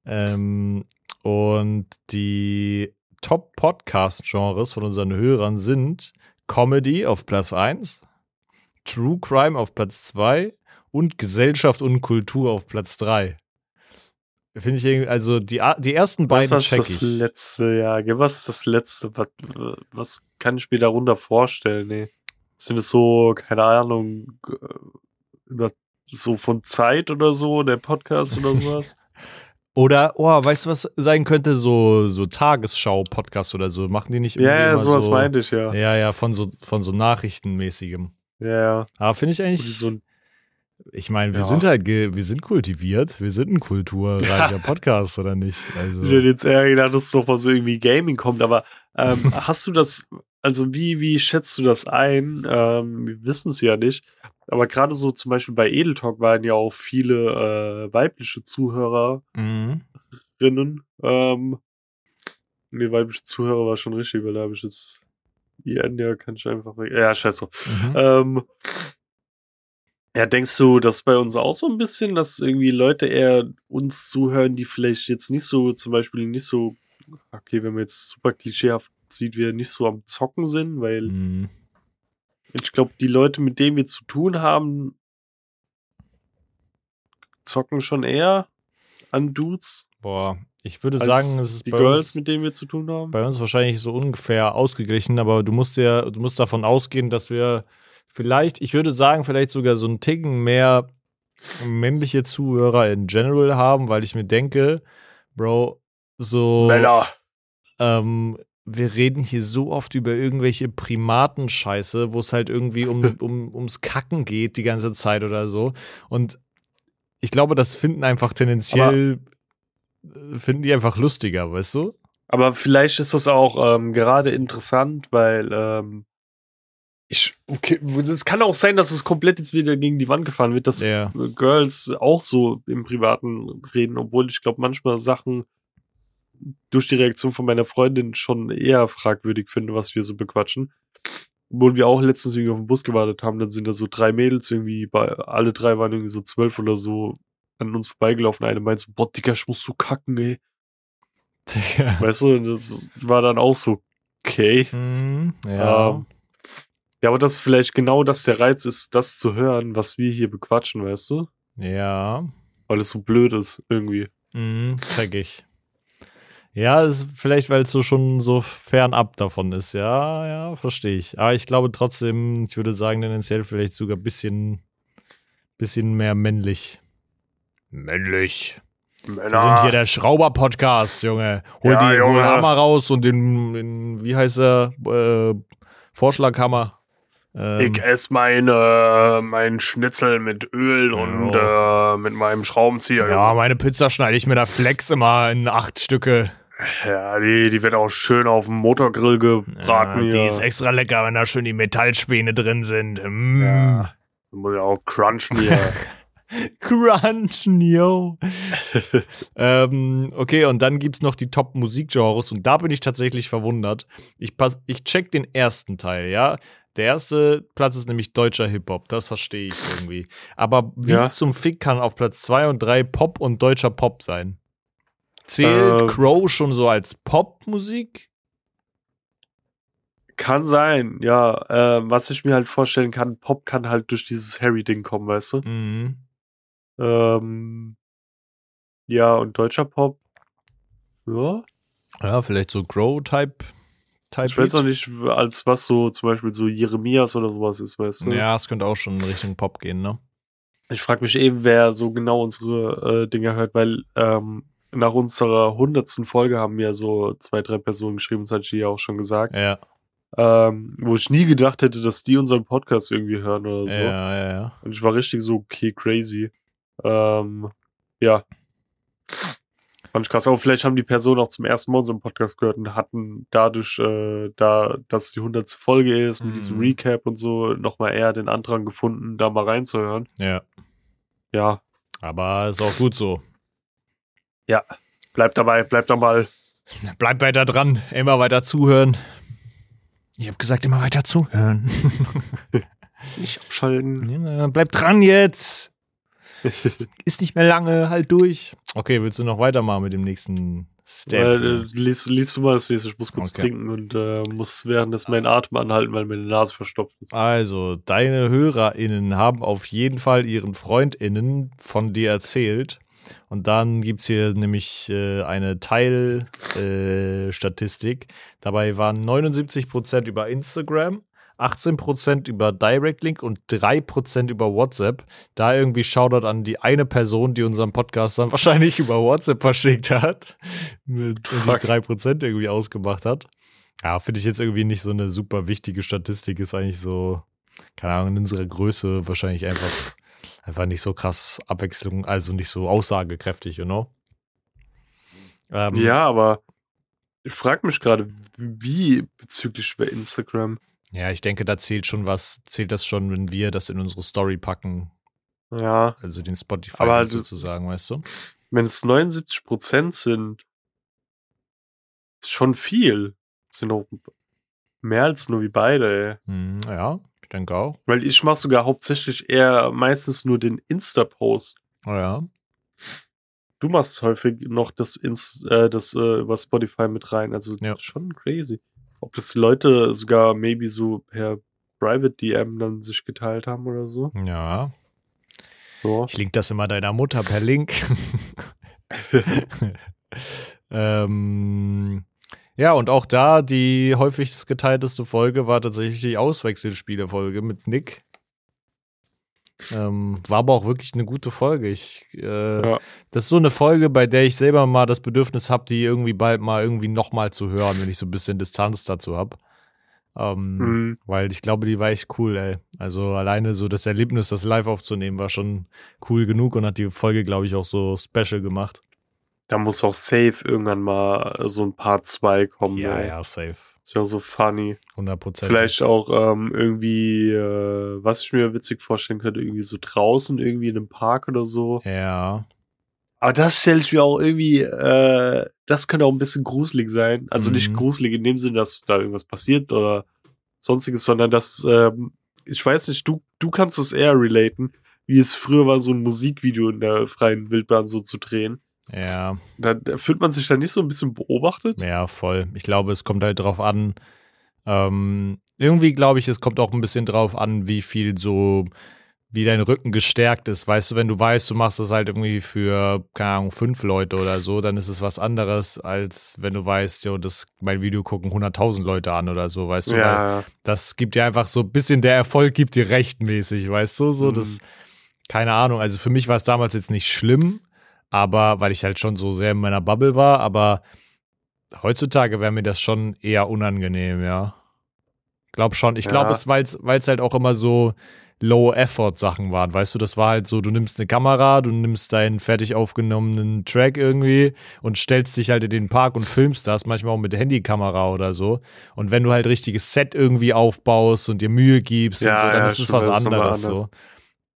Ähm, und die Top-Podcast-Genres von unseren Hörern sind Comedy auf Platz 1, True Crime auf Platz 2 und Gesellschaft und Kultur auf Platz 3. Finde ich irgendwie, also die, die ersten beiden was check ist das ich. letzte, ja, was ist das letzte? Was, was kann ich mir darunter vorstellen? Nee. Sind es so, keine Ahnung, über, so von Zeit oder so, der Podcast oder sowas? Oder, oh, weißt du, was sein könnte? So, so Tagesschau-Podcast oder so. Machen die nicht irgendwie ja, ja, sowas so, meinte ich, ja. Ja, ja, von so, von so Nachrichtenmäßigem. Ja, ja. Aber finde ich eigentlich, so ein, ich meine, wir Ja. sind halt, wir sind kultiviert, wir sind ein kulturreicher Podcast, oder nicht? ich Also, hätte jetzt eher gedacht, dass es doch mal so irgendwie Gaming kommt, aber ähm, hast du das, also wie, wie schätzt du das ein? Ähm, wir wissen es ja nicht. Aber gerade so zum Beispiel bei Edel Talk waren ja auch viele äh, weibliche Zuhörer mhm. Ähm, nee, weibliche Zuhörer war schon richtig, weil da habe ich jetzt IN, ja, kann ich einfach weg. Ja, scheiße. Mhm. Ähm, ja, denkst du, das ist bei uns auch so ein bisschen, dass irgendwie Leute eher uns zuhören, die vielleicht jetzt nicht so, zum Beispiel nicht so, okay, wenn man jetzt super klischeehaft sieht, wir nicht so am Zocken sind, weil Mhm. Ich glaube, die Leute, mit denen wir zu tun haben, zocken schon eher an Dudes Boah, ich würde als sagen, es ist die bei Girls, uns, mit denen wir zu tun haben. bei uns wahrscheinlich so ungefähr ausgeglichen, aber du musst ja, du musst davon ausgehen, dass wir vielleicht, ich würde sagen, vielleicht sogar so einen Ticken mehr männliche Zuhörer in general haben, weil ich mir denke, Bro, so Männer. ähm, wir reden hier so oft über irgendwelche Primatenscheiße, wo es halt irgendwie um, um, ums Kacken geht die ganze Zeit oder so. Und ich glaube, das finden einfach tendenziell, äh, finden die einfach lustiger, weißt du? Aber vielleicht ist das auch ähm, gerade interessant, weil ähm, ich, okay, es kann auch sein, dass es komplett jetzt wieder gegen die Wand gefahren wird, dass Ja. Girls auch so im Privaten reden, obwohl ich glaube, manchmal Sachen durch die Reaktion von meiner Freundin schon eher fragwürdig finde, was wir so bequatschen. Obwohl wir auch letztens irgendwie auf den Bus gewartet haben, dann sind da so drei Mädels irgendwie, bei, alle drei waren irgendwie so zwölf oder so an uns vorbeigelaufen. Eine meint so, boah, Digga, ich muss so kacken, ey. Weißt du, das war dann auch so, okay. Hm, ja. Ähm, ja, aber das vielleicht genau das der Reiz ist, das zu hören, was wir hier bequatschen, weißt du? ja. Weil es so blöd ist, irgendwie. Mhm, check ich. Ja, ist vielleicht, weil es so schon so fernab davon ist. Ja, ja, verstehe ich. Aber ich glaube trotzdem, ich würde sagen, tendenziell vielleicht sogar ein bisschen, bisschen mehr männlich. Männlich. Wir sind hier der Schrauber-Podcast, Junge. Hol Ja, die hol Junge. den Hammer raus und den, den wie heißt er, äh, Vorschlaghammer. Ähm, ich esse meine, mein Schnitzel mit Öl und äh, mit meinem Schraubenzieher. ja, meine Pizza schneide ich mit der Flex immer in acht Stücke. Ja die, die wird auch schön auf dem Motorgrill gebraten. Ja, die hier. ist extra lecker, wenn da schön die Metallspäne drin sind. Mm. Ja. Muss ja auch crunchen hier. Crunch, yo. ähm, okay, und dann gibt's noch die Top-Musikgenres und da bin ich tatsächlich verwundert. Ich, pass, ich check den ersten Teil, ja. Der erste Platz ist nämlich deutscher Hip-Hop, das verstehe ich irgendwie. Aber wie Ja. zum Fick kann auf Platz 2 und 3 Pop und deutscher Pop sein? Zählt Ähm. Crow schon so als Popmusik? kann sein, ja. Ähm, was ich mir halt vorstellen kann, Pop kann halt durch dieses Harry-Ding kommen, weißt du? Mhm. Ähm, ja, und deutscher Pop. Ja. Ja, vielleicht so Crow-Type. Type Ich weiß Beat. noch nicht, als was so zum Beispiel so Jeremias oder sowas ist, weißt du? Ja, es könnte auch schon in Richtung Pop gehen, ne? Ich frage mich eben, wer so genau unsere äh, Dinger hört, weil ähm, nach unserer hundertsten Folge haben mir so zwei, drei Personen geschrieben, das hatte ich hier auch schon gesagt, Ja, ähm, wo ich nie gedacht hätte, dass die unseren Podcast irgendwie hören oder so. ja, ja, ja. Und ich war richtig so, okay, crazy. Ähm, ja. Fand ich krass. Aber vielleicht haben die Personen auch zum ersten Mal unseren Podcast gehört und hatten dadurch, äh, da das die hundertste Folge ist, mit diesem Mhm. Recap und so, nochmal eher den Andrang gefunden, da mal reinzuhören. Ja, Ja, aber ist auch gut so. Bleibt dabei, bleibt da mal. Bleib weiter dran, immer weiter zuhören. Ich habe gesagt, immer weiter zuhören. Nicht abschalten. ja, bleib dran jetzt. Ist nicht mehr lange, halt durch. Okay, willst du noch weitermachen mit dem nächsten Weil, äh, liest, liest du mal das nächste. Ich muss kurz Okay. trinken und äh, muss währenddessen meinen Atem anhalten, weil meine Nase verstopft ist. Also, deine HörerInnen haben auf jeden Fall ihren FreundInnen von dir erzählt. Und dann gibt es hier nämlich äh, eine Teilstatistik. Äh. Dabei waren 79% über Instagram, 18% über Direct Link und 3% über WhatsApp. Da irgendwie Shoutout an die eine Person, die unseren Podcast dann wahrscheinlich über WhatsApp verschickt hat. Mit und Fuck. die 3% irgendwie ausgemacht hat. Ja, finde ich jetzt irgendwie nicht so eine super wichtige Statistik. Ist eigentlich so, keine Ahnung, in unserer Größe wahrscheinlich einfach, einfach nicht so krass Abwechslung, also nicht so aussagekräftig, you know? Ähm, Ja, aber ich frage mich gerade, wie bezüglich bei Instagram. Ja, ich denke, da zählt schon was, zählt das schon, wenn wir das in unsere Story packen, Ja, also den Spotify du- sozusagen, weißt du? wenn es 79% sind, ist schon viel. Das sind auch mehr als nur wie beide, ey. Hm, ja, denke auch. Weil ich mache sogar hauptsächlich eher meistens nur den Insta-Post. Oh, ja. Du machst häufig noch das, Inst äh, das äh, über Spotify mit rein. Also Ja. schon crazy. Ob das die Leute sogar maybe so per Private DM dann sich geteilt haben oder so. Ja. So. Ich link das immer deiner Mutter per Link. ähm, ja, und auch da die häufigst geteilteste Folge war tatsächlich die Auswechselspiele-Folge mit Nick. Ähm, war aber auch wirklich eine gute Folge. Ich, äh, Ja. Das ist so eine Folge, bei der ich selber mal das Bedürfnis habe, die irgendwie bald mal irgendwie nochmal zu hören, wenn ich so ein bisschen Distanz dazu habe. Ähm, Mhm. Weil ich glaube, die war echt cool, ey. Also alleine so das Erlebnis, das live aufzunehmen, war schon cool genug und hat die Folge, glaube ich, auch so special gemacht. Da muss auch safe irgendwann mal so ein Part 2 kommen. ja, ey. ja, safe. Das wäre so funny. 100 Prozent. Vielleicht auch ähm, irgendwie, äh, was ich mir witzig vorstellen könnte, irgendwie so draußen, irgendwie in einem Park oder so. Ja. Aber das stelle ich mir auch irgendwie, äh, das könnte auch ein bisschen gruselig sein. Also nicht Mhm. gruselig in dem Sinne, dass da irgendwas passiert oder sonstiges, sondern dass, ähm, ich weiß nicht, du, du kannst es eher relaten, wie es früher war, so ein Musikvideo in der freien Wildbahn so zu drehen. Ja, Da, da fühlt man sich da nicht so ein bisschen beobachtet. ja, voll. Ich glaube, es kommt halt drauf an. Ähm, irgendwie glaube ich, es kommt auch ein bisschen drauf an, wie viel so, wie dein Rücken gestärkt ist. Weißt du, wenn du weißt, du machst das halt irgendwie für, keine Ahnung, fünf Leute oder so, dann ist es was anderes, als wenn du weißt, jo, das, mein Video gucken 100.000 Leute an oder so, weißt du? Weil Ja, das gibt dir einfach so ein bisschen der Erfolg gibt dir rechtmäßig, weißt du? So, Mhm. das, keine Ahnung. Also für mich war es damals jetzt nicht schlimm, aber weil ich halt schon so sehr in meiner Bubble war, aber heutzutage wäre mir das schon eher unangenehm, ja. Glaub schon. Ich glaube, Ja. es, weil es halt auch immer so Low-Effort-Sachen waren, weißt du, das war halt so, du nimmst eine Kamera, du nimmst deinen fertig aufgenommenen Track irgendwie und stellst dich halt in den Park und filmst das, manchmal auch mit der Handykamera oder so. Und wenn du halt richtiges Set irgendwie aufbaust und dir Mühe gibst und Ja, so, dann ja, ist es was anderes so.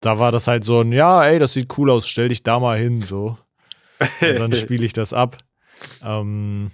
Da war das halt so ein, ja, ey, das sieht cool aus, stell dich da mal hin, so. Und dann spiele ich das ab. Ähm,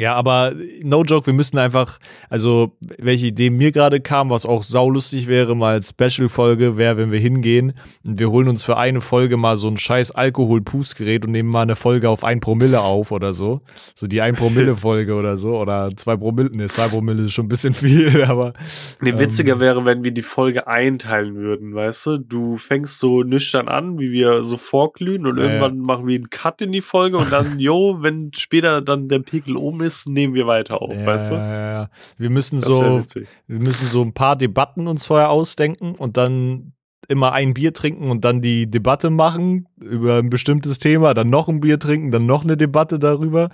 ja, aber no joke, wir müssen einfach, also welche Idee mir gerade kam, was auch saulustig wäre, mal als Special-Folge, wäre, wenn wir hingehen und wir holen uns für eine Folge mal so ein scheiß Alkohol-Pustgerät und nehmen mal eine Folge auf ein Promille auf oder so. So die ein Promille-Folge oder so. Oder zwei Promille, ne, zwei Promille ist schon ein bisschen viel, aber Ähm. witziger wäre, wenn wir die Folge einteilen würden, weißt du? Du fängst so nüchtern an, wie wir so vorglühen und Ja, irgendwann machen wir einen Cut in die Folge und dann, jo, wenn später dann der Pegel oben ist, nehmen wir weiter auf, ja, weißt du? ja, ja. wir müssen Das so, wir müssen so ein paar Debatten uns vorher ausdenken und dann immer ein Bier trinken und dann die Debatte machen über ein bestimmtes Thema, dann noch ein Bier trinken, dann noch eine Debatte darüber.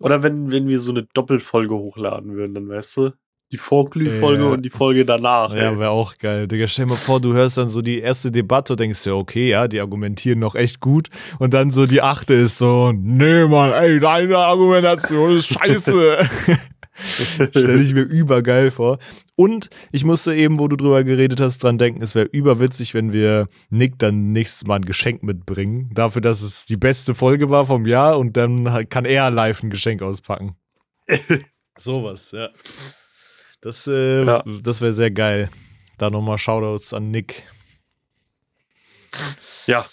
Oder wenn, wenn wir so eine Doppelfolge hochladen würden, dann weißt du? Die Vorglühfolge Ja. und die Folge danach. Ja, wäre auch geil. Digga, stell dir mal vor, du hörst dann so die erste Debatte und denkst dir, okay, ja, die argumentieren noch echt gut. Und dann so die achte ist so, nee, Mann, ey, deine Argumentation ist scheiße. Stell ich mir übergeil vor. Und ich musste eben, wo du drüber geredet hast, dran denken, es wäre überwitzig, wenn wir Nick dann nächstes Mal ein Geschenk mitbringen. Dafür, dass es die beste Folge war vom Jahr und dann kann er live ein Geschenk auspacken. Sowas, ja. Das, äh, Ja. das wäre sehr geil. Da nochmal Shoutouts an Nick. Ja.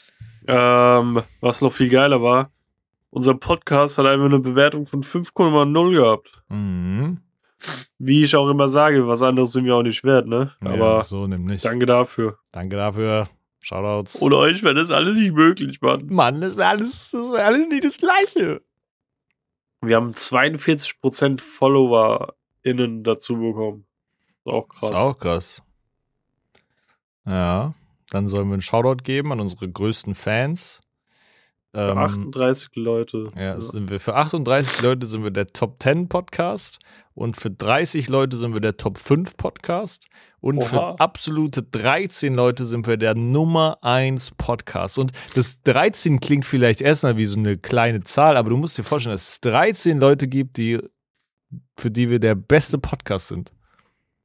Ähm, was noch viel geiler war, unser Podcast hat einfach eine Bewertung von 5,0 gehabt. Mhm. Wie ich auch immer sage, was anderes sind wir auch nicht wert, ne? Ja, Aber so nämlich. danke dafür. Danke dafür. Shoutouts. Ohne euch wäre das alles nicht möglich, Mann. Mann, das wäre alles, das wär alles nicht das Gleiche. Wir haben 42% FollowerInnen dazu bekommen. Ist auch krass. Ist auch krass. Ja, dann sollen wir einen Shoutout geben an unsere größten Fans. Für Ähm, 38 Leute. ja, sind wir, für 38 Leute sind wir der Top 10 Podcast und für 30 Leute sind wir der Top 5 Podcast und Oha. für absolute 13 Leute sind wir der Nummer 1 Podcast. Und das 13 klingt vielleicht erstmal wie so eine kleine Zahl, aber du musst dir vorstellen, dass es 13 Leute gibt, die, für die wir der beste Podcast sind.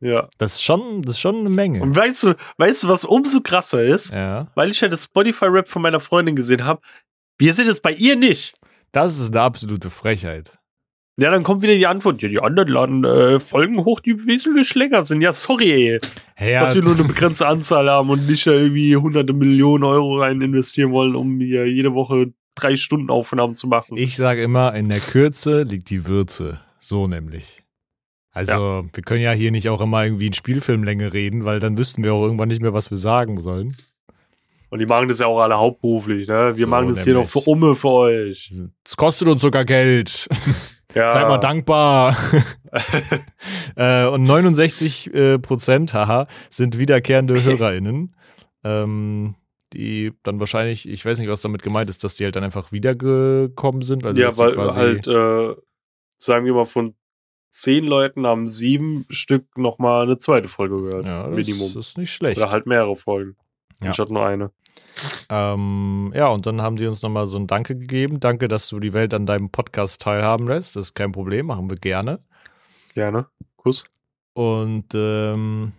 Ja. Das ist schon, das ist schon eine Menge. Und weißt du, weißt du, was umso krasser ist? Ja. Weil ich ja das Spotify-Rap von meiner Freundin gesehen habe. Wir sind es bei ihr nicht. Das ist eine absolute Frechheit. Ja, dann kommt wieder die Antwort. Ja, die anderen laden äh, Folgen hoch, die wesentlich länger sind. Ja, sorry, ey, ja, dass wir nur eine begrenzte Anzahl haben und nicht irgendwie hunderte Millionen Euro rein investieren wollen, um hier jede Woche drei Stunden Aufnahmen zu machen. ich sage immer, in der Kürze liegt die Würze. So nämlich. Also, wir können ja hier nicht auch immer irgendwie in Spielfilmlänge reden, weil dann wüssten wir auch irgendwann nicht mehr, was wir sagen sollen. Und die machen das ja auch alle hauptberuflich, ne? Wir So, machen das hier nämlich. noch für Umme für euch. Es kostet uns sogar Geld. Ja. Seid mal dankbar. äh, und 69 äh, Prozent, haha, sind wiederkehrende HörerInnen. Ähm, die dann wahrscheinlich, ich weiß nicht, was damit gemeint ist, dass die halt dann einfach wiedergekommen sind. Also ja, weil halt, äh, sagen wir mal, von zehn Leuten haben sieben Stück nochmal eine zweite Folge gehört. ja, das Minimum. ist nicht schlecht. Oder halt mehrere Folgen. Ja. Anstatt nur eine. Ähm, ja, und dann haben die uns nochmal so ein Danke gegeben. Danke, dass du die Welt an deinem Podcast teilhaben lässt. Das ist kein Problem, machen wir gerne. Gerne. Kuss. Und ähm,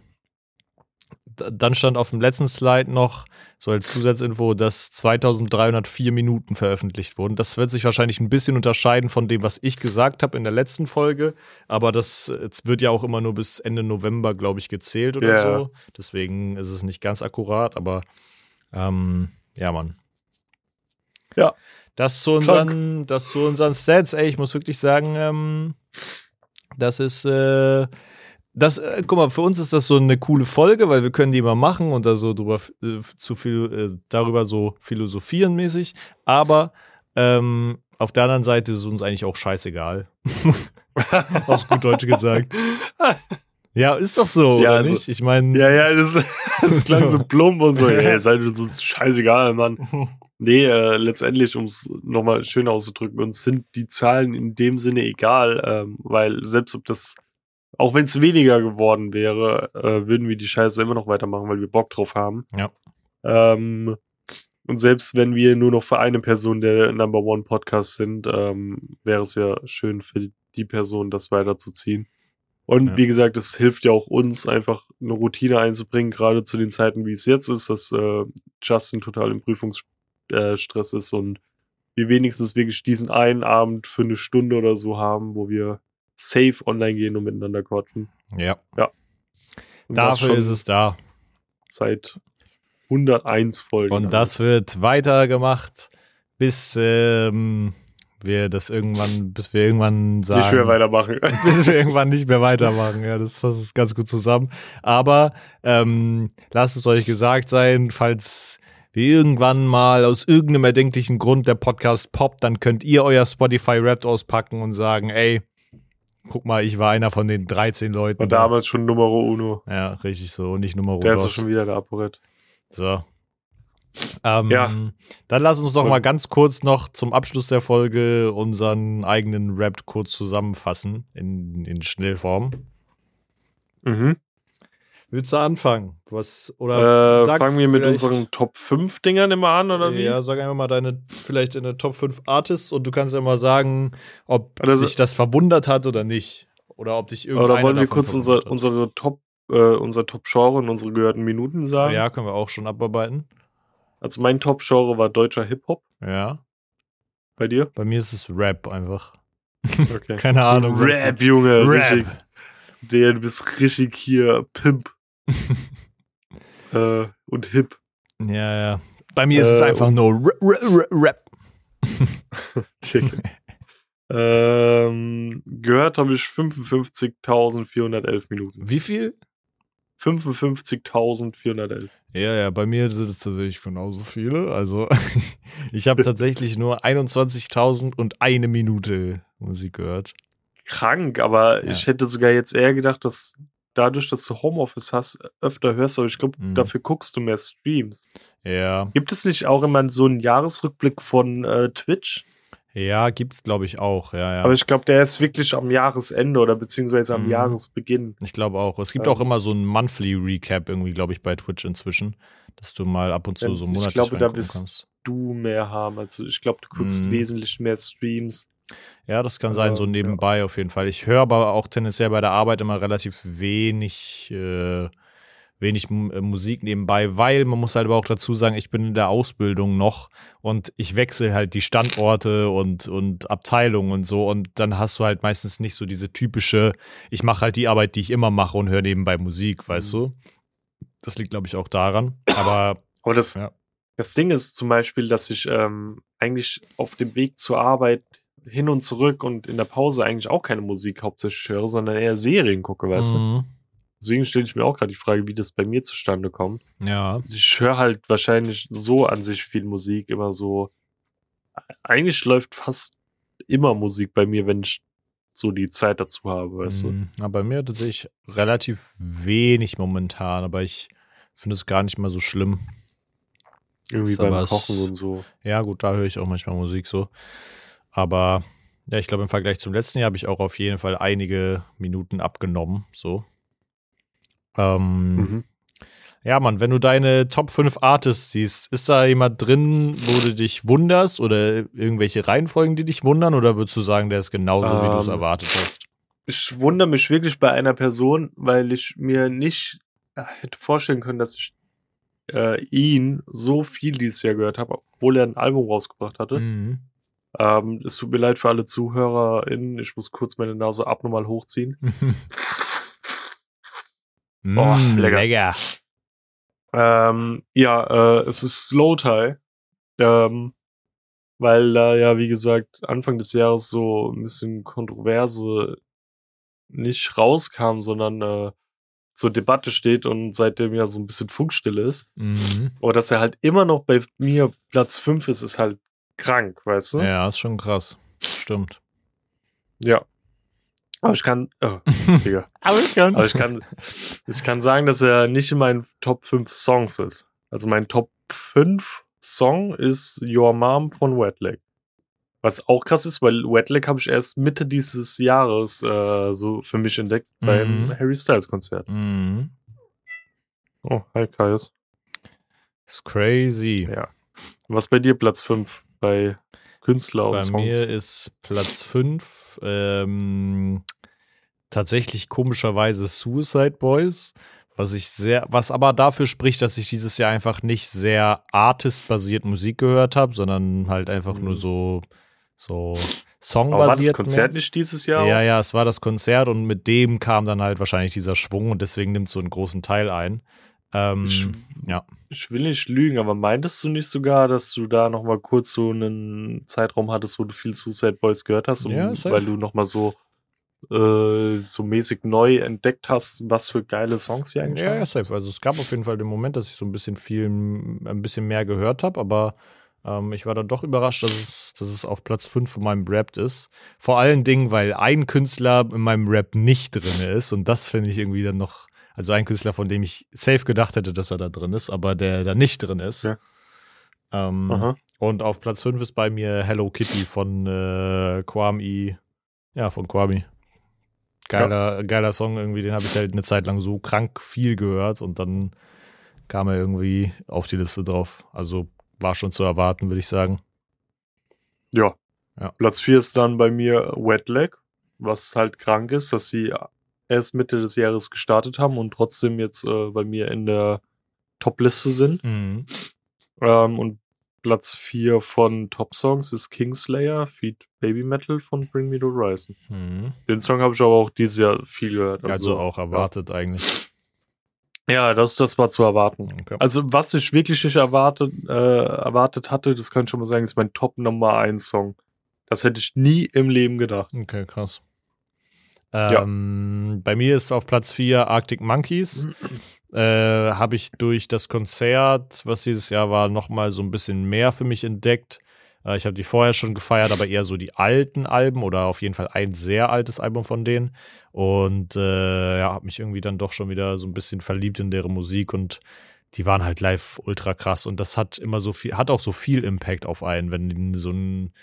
dann stand auf dem letzten Slide noch so als Zusatzinfo, dass 2304 Minuten veröffentlicht wurden. Das wird sich wahrscheinlich ein bisschen unterscheiden von dem, was ich gesagt habe in der letzten Folge. Aber das wird ja auch immer nur bis Ende November, glaube ich, gezählt oder Ja. so. Deswegen ist es nicht ganz akkurat, aber ähm, ja, Mann. Ja. Das zu unseren, das zu unseren Stats, ey, ich muss wirklich sagen, ähm, das ist, äh, das, äh, guck mal, für uns ist das so eine coole Folge, weil wir können die mal machen und da so drüber, äh, zu viel, äh, darüber so philosophieren mäßig. Aber ähm, auf der anderen Seite ist es uns eigentlich auch scheißegal. auf gut Deutsch gesagt. Ja, ist doch so, Ja, oder also- nicht? Ich meine, Ja, ja, das, das klang so plump und so. Ey, seid uns scheißegal, Mann. Nee, äh, letztendlich, um es nochmal schön auszudrücken, uns sind die Zahlen in dem Sinne egal, ähm, weil selbst ob das, auch wenn es weniger geworden wäre, äh, würden wir die Scheiße immer noch weitermachen, weil wir Bock drauf haben. Ja. Ähm, und selbst wenn wir nur noch für eine Person der Number One Podcast sind, ähm, wäre es ja schön für die Person, das weiterzuziehen. Und Ja. wie gesagt, es hilft ja auch uns, einfach eine Routine einzubringen, gerade zu den Zeiten, wie es jetzt ist, dass äh, Justin total im Prüfungsstress ist und wir wenigstens wirklich diesen einen Abend für eine Stunde oder so haben, wo wir safe online gehen und miteinander quatschen. ja, Und das dafür ist es da. seit 101 Folgen. Und das wird weitergemacht, bis ähm, wir das irgendwann, bis wir irgendwann sagen. nicht mehr weitermachen. bis wir irgendwann nicht mehr weitermachen. Ja, das fasst es ganz gut zusammen. Aber ähm, lasst es euch gesagt sein, falls wir irgendwann mal aus irgendeinem erdenklichen Grund der Podcast poppt, dann könnt ihr euer Spotify Rap auspacken und sagen, ey, guck mal, ich war einer von den 13 Leuten. War damals schon Numero Uno. Ja, richtig so. Und nicht Nummer Der ist dos. schon wieder der Aporet. So. Ähm, Ja. Dann lass uns doch Und- mal ganz kurz noch zum Abschluss der Folge unseren eigenen Rap kurz zusammenfassen in, in Schnellform. Mhm. Willst du anfangen? Was oder Äh, fangen wir mit unseren Top 5 Dingern immer an, oder wie? Ja, sag einfach mal deine vielleicht in der Top 5 Artists und du kannst ja mal sagen, ob Also- dich das verwundert hat oder nicht. Oder ob dich irgendeiner Oder wollen wir kurz unser, unsere Top, äh, unser Top-Genre und unsere gehörten Minuten sagen? Ja, können wir auch schon abarbeiten. Also mein Top-Genre war deutscher Hip-Hop. Ja. Bei dir? Bei mir ist es Rap einfach. Okay. Keine Ahnung. Rap, Junge. Rap. Richtig. Der, du bist richtig hier Pimp. äh, und Hip. Ja, ja. Bei mir ist es Äh, einfach nur Ra- Ra- Ra- Rap. Chicken. ähm, gehört habe ich 55.411 Minuten. Wie viel? 55.411. Ja, ja, bei mir sind es tatsächlich genauso viele. Also ich habe tatsächlich nur 21.000 und eine Minute Musik gehört. Krank, aber Ja. ich hätte sogar jetzt eher gedacht, dass dadurch, dass du Homeoffice hast, öfter hörst, aber ich glaube, Mhm. dafür guckst du mehr Streams. Ja, Gibt es nicht auch immer so einen Jahresrückblick von äh, Twitch? ja, gibt's glaube ich auch. Ja, ja. Aber ich glaube, der ist wirklich am Jahresende oder beziehungsweise am Mhm. Jahresbeginn. Ich glaube auch. Es gibt Ähm. auch immer so ein Monthly Recap irgendwie, glaube ich, bei Twitch inzwischen, dass du mal ab und zu Ja, so ich monatlich glaube, da bist- kannst. Du mehr haben. Also ich glaube, du guckst Mhm. wesentlich mehr Streams. Ja, das kann sein, so Aber, ja. nebenbei auf jeden Fall. Ich höre aber auch tendenziell bei der Arbeit immer relativ wenig, äh, wenig äh, Musik nebenbei, weil man muss halt aber auch dazu sagen, ich bin in der Ausbildung noch und ich wechsle halt die Standorte und, und Abteilungen und so und dann hast du halt meistens nicht so diese typische, ich mache halt die Arbeit, die ich immer mache und höre nebenbei Musik, weißt Mhm. du? Das liegt, glaube ich, auch daran. Aber Aber das, Ja. das Ding ist zum Beispiel, dass ich ähm, eigentlich auf dem Weg zur Arbeit hin und zurück und in der Pause eigentlich auch keine Musik hauptsächlich höre, sondern eher Serien gucke, weißt du? Mhm. Deswegen stelle ich mir auch gerade die Frage, wie das bei mir zustande kommt. ja. Also ich höre halt wahrscheinlich so an sich viel Musik, immer so. Eigentlich läuft fast immer Musik bei mir, wenn ich so die Zeit dazu habe, weißt du? Mm, ja, bei mir tatsächlich relativ wenig momentan, aber ich finde es gar nicht mal so schlimm. Irgendwie beim Kochen und so. Ja, gut, da höre ich auch manchmal Musik so. Aber ja, ich glaube, im Vergleich zum letzten Jahr habe ich auch auf jeden Fall einige Minuten abgenommen. So. Ähm, Mhm. Ja, Mann, wenn du deine Top 5 Artists siehst, ist da jemand drin, wo du dich wunderst oder irgendwelche Reihenfolgen, die dich wundern? Oder würdest du sagen, der ist genauso, wie du es Ähm, erwartet hast? Ich wundere mich wirklich bei einer Person, weil ich mir nicht äh, hätte vorstellen können, dass ich äh, ihn so viel dieses Jahr gehört habe, obwohl er ein Album rausgebracht hatte. Mhm. Ähm, es tut mir leid für alle ZuhörerInnen. Ich muss kurz meine Nase abnormal hochziehen. Oh, lecker. lecker. Ähm, ja, äh, es ist Slow Tie. Ähm, weil da ja, wie gesagt, Anfang des Jahres so ein bisschen Kontroverse nicht rauskam, sondern äh, zur Debatte steht und seitdem ja so ein bisschen Funkstille ist. Mhm. Aber dass er halt immer noch bei mir Platz 5 ist, ist halt krank, weißt du? Ja, ist schon krass. Stimmt. Ja. Aber ich kann, oh, Digga. Aber ich kann. Aber ich kann, ich kann sagen, dass er nicht in meinen Top 5 Songs ist. Also mein Top 5 Song ist Your Mom von Wetleg. Was auch krass ist, weil Wetleg habe ich erst Mitte dieses Jahres äh, so für mich entdeckt beim Mhm. Harry Styles Konzert. Mhm. Oh, hi Kaius. Ist crazy. Ja. Was bei dir Platz 5 bei Künstler und Bei Songs? mir ist Platz 5 ähm, tatsächlich komischerweise Suicide Boys, was ich sehr, was aber dafür spricht, dass ich dieses Jahr einfach nicht sehr artist-basiert Musik gehört habe, sondern halt einfach Mhm. nur so, so Aber war das Songbasiert. Konzert mehr. nicht dieses Jahr? Ja, ja, es war das Konzert und mit dem kam dann halt wahrscheinlich dieser Schwung und deswegen nimmt so einen großen Teil ein. Ähm, Ich, ja. ich will nicht lügen, aber meintest du nicht sogar, dass du da noch mal kurz so einen Zeitraum hattest, wo du viel Suicide Boys gehört hast, und Ja, weil du noch mal so äh, so mäßig neu entdeckt hast, was für geile Songs die eigentlich Ja, ja, safe. Also es gab auf jeden Fall den Moment, dass ich so ein bisschen viel, ein bisschen mehr gehört habe, aber ähm, ich war dann doch überrascht, dass es, dass es auf Platz 5 von meinem Rap ist. Vor allen Dingen, weil ein Künstler in meinem Rap nicht drin ist und das finde ich irgendwie dann noch, also ein Künstler, von dem ich safe gedacht hätte, dass er da drin ist, aber der da nicht drin ist. Ja. Ähm, und auf Platz 5 ist bei mir Hello Kitty von äh, Kwame. Ja, von Kwame. Geiler, geiler Song irgendwie, den habe ich halt eine Zeit lang so krank viel gehört und dann kam er irgendwie auf die Liste drauf. Also war schon zu erwarten, würde ich sagen. Ja. Ja. Platz 4 ist dann bei mir Wet Leg, was halt krank ist, dass sie erst Mitte des Jahres gestartet haben und trotzdem jetzt äh, bei mir in der Top-Liste sind. Mhm. Ähm, und Platz 4 von Top Songs ist Kingslayer, Feed Baby Metal von Bring Me the Horizon. Mhm. Den Song habe ich aber auch dieses Jahr viel gehört. Also, auch erwartet eigentlich. Ja, das, das war zu erwarten. Okay. Also, was ich wirklich nicht erwartet, äh, erwartet hatte, das kann ich schon mal sagen, ist mein Top Nummer 1 Song. Das hätte ich nie im Leben gedacht. Okay, krass. Ja. Ähm, Bei mir ist auf Platz 4 Arctic Monkeys. äh, Habe ich durch das Konzert, was dieses Jahr war, nochmal so ein bisschen mehr für mich entdeckt. Äh, ich habe die vorher schon gefeiert, aber eher so die alten Alben oder auf jeden Fall ein sehr altes Album von denen. Und äh, ja, habe mich irgendwie dann doch schon wieder so ein bisschen verliebt in deren Musik und die waren halt live ultra krass und das hat immer so viel, hat auch so viel Impact auf einen, wenn so ein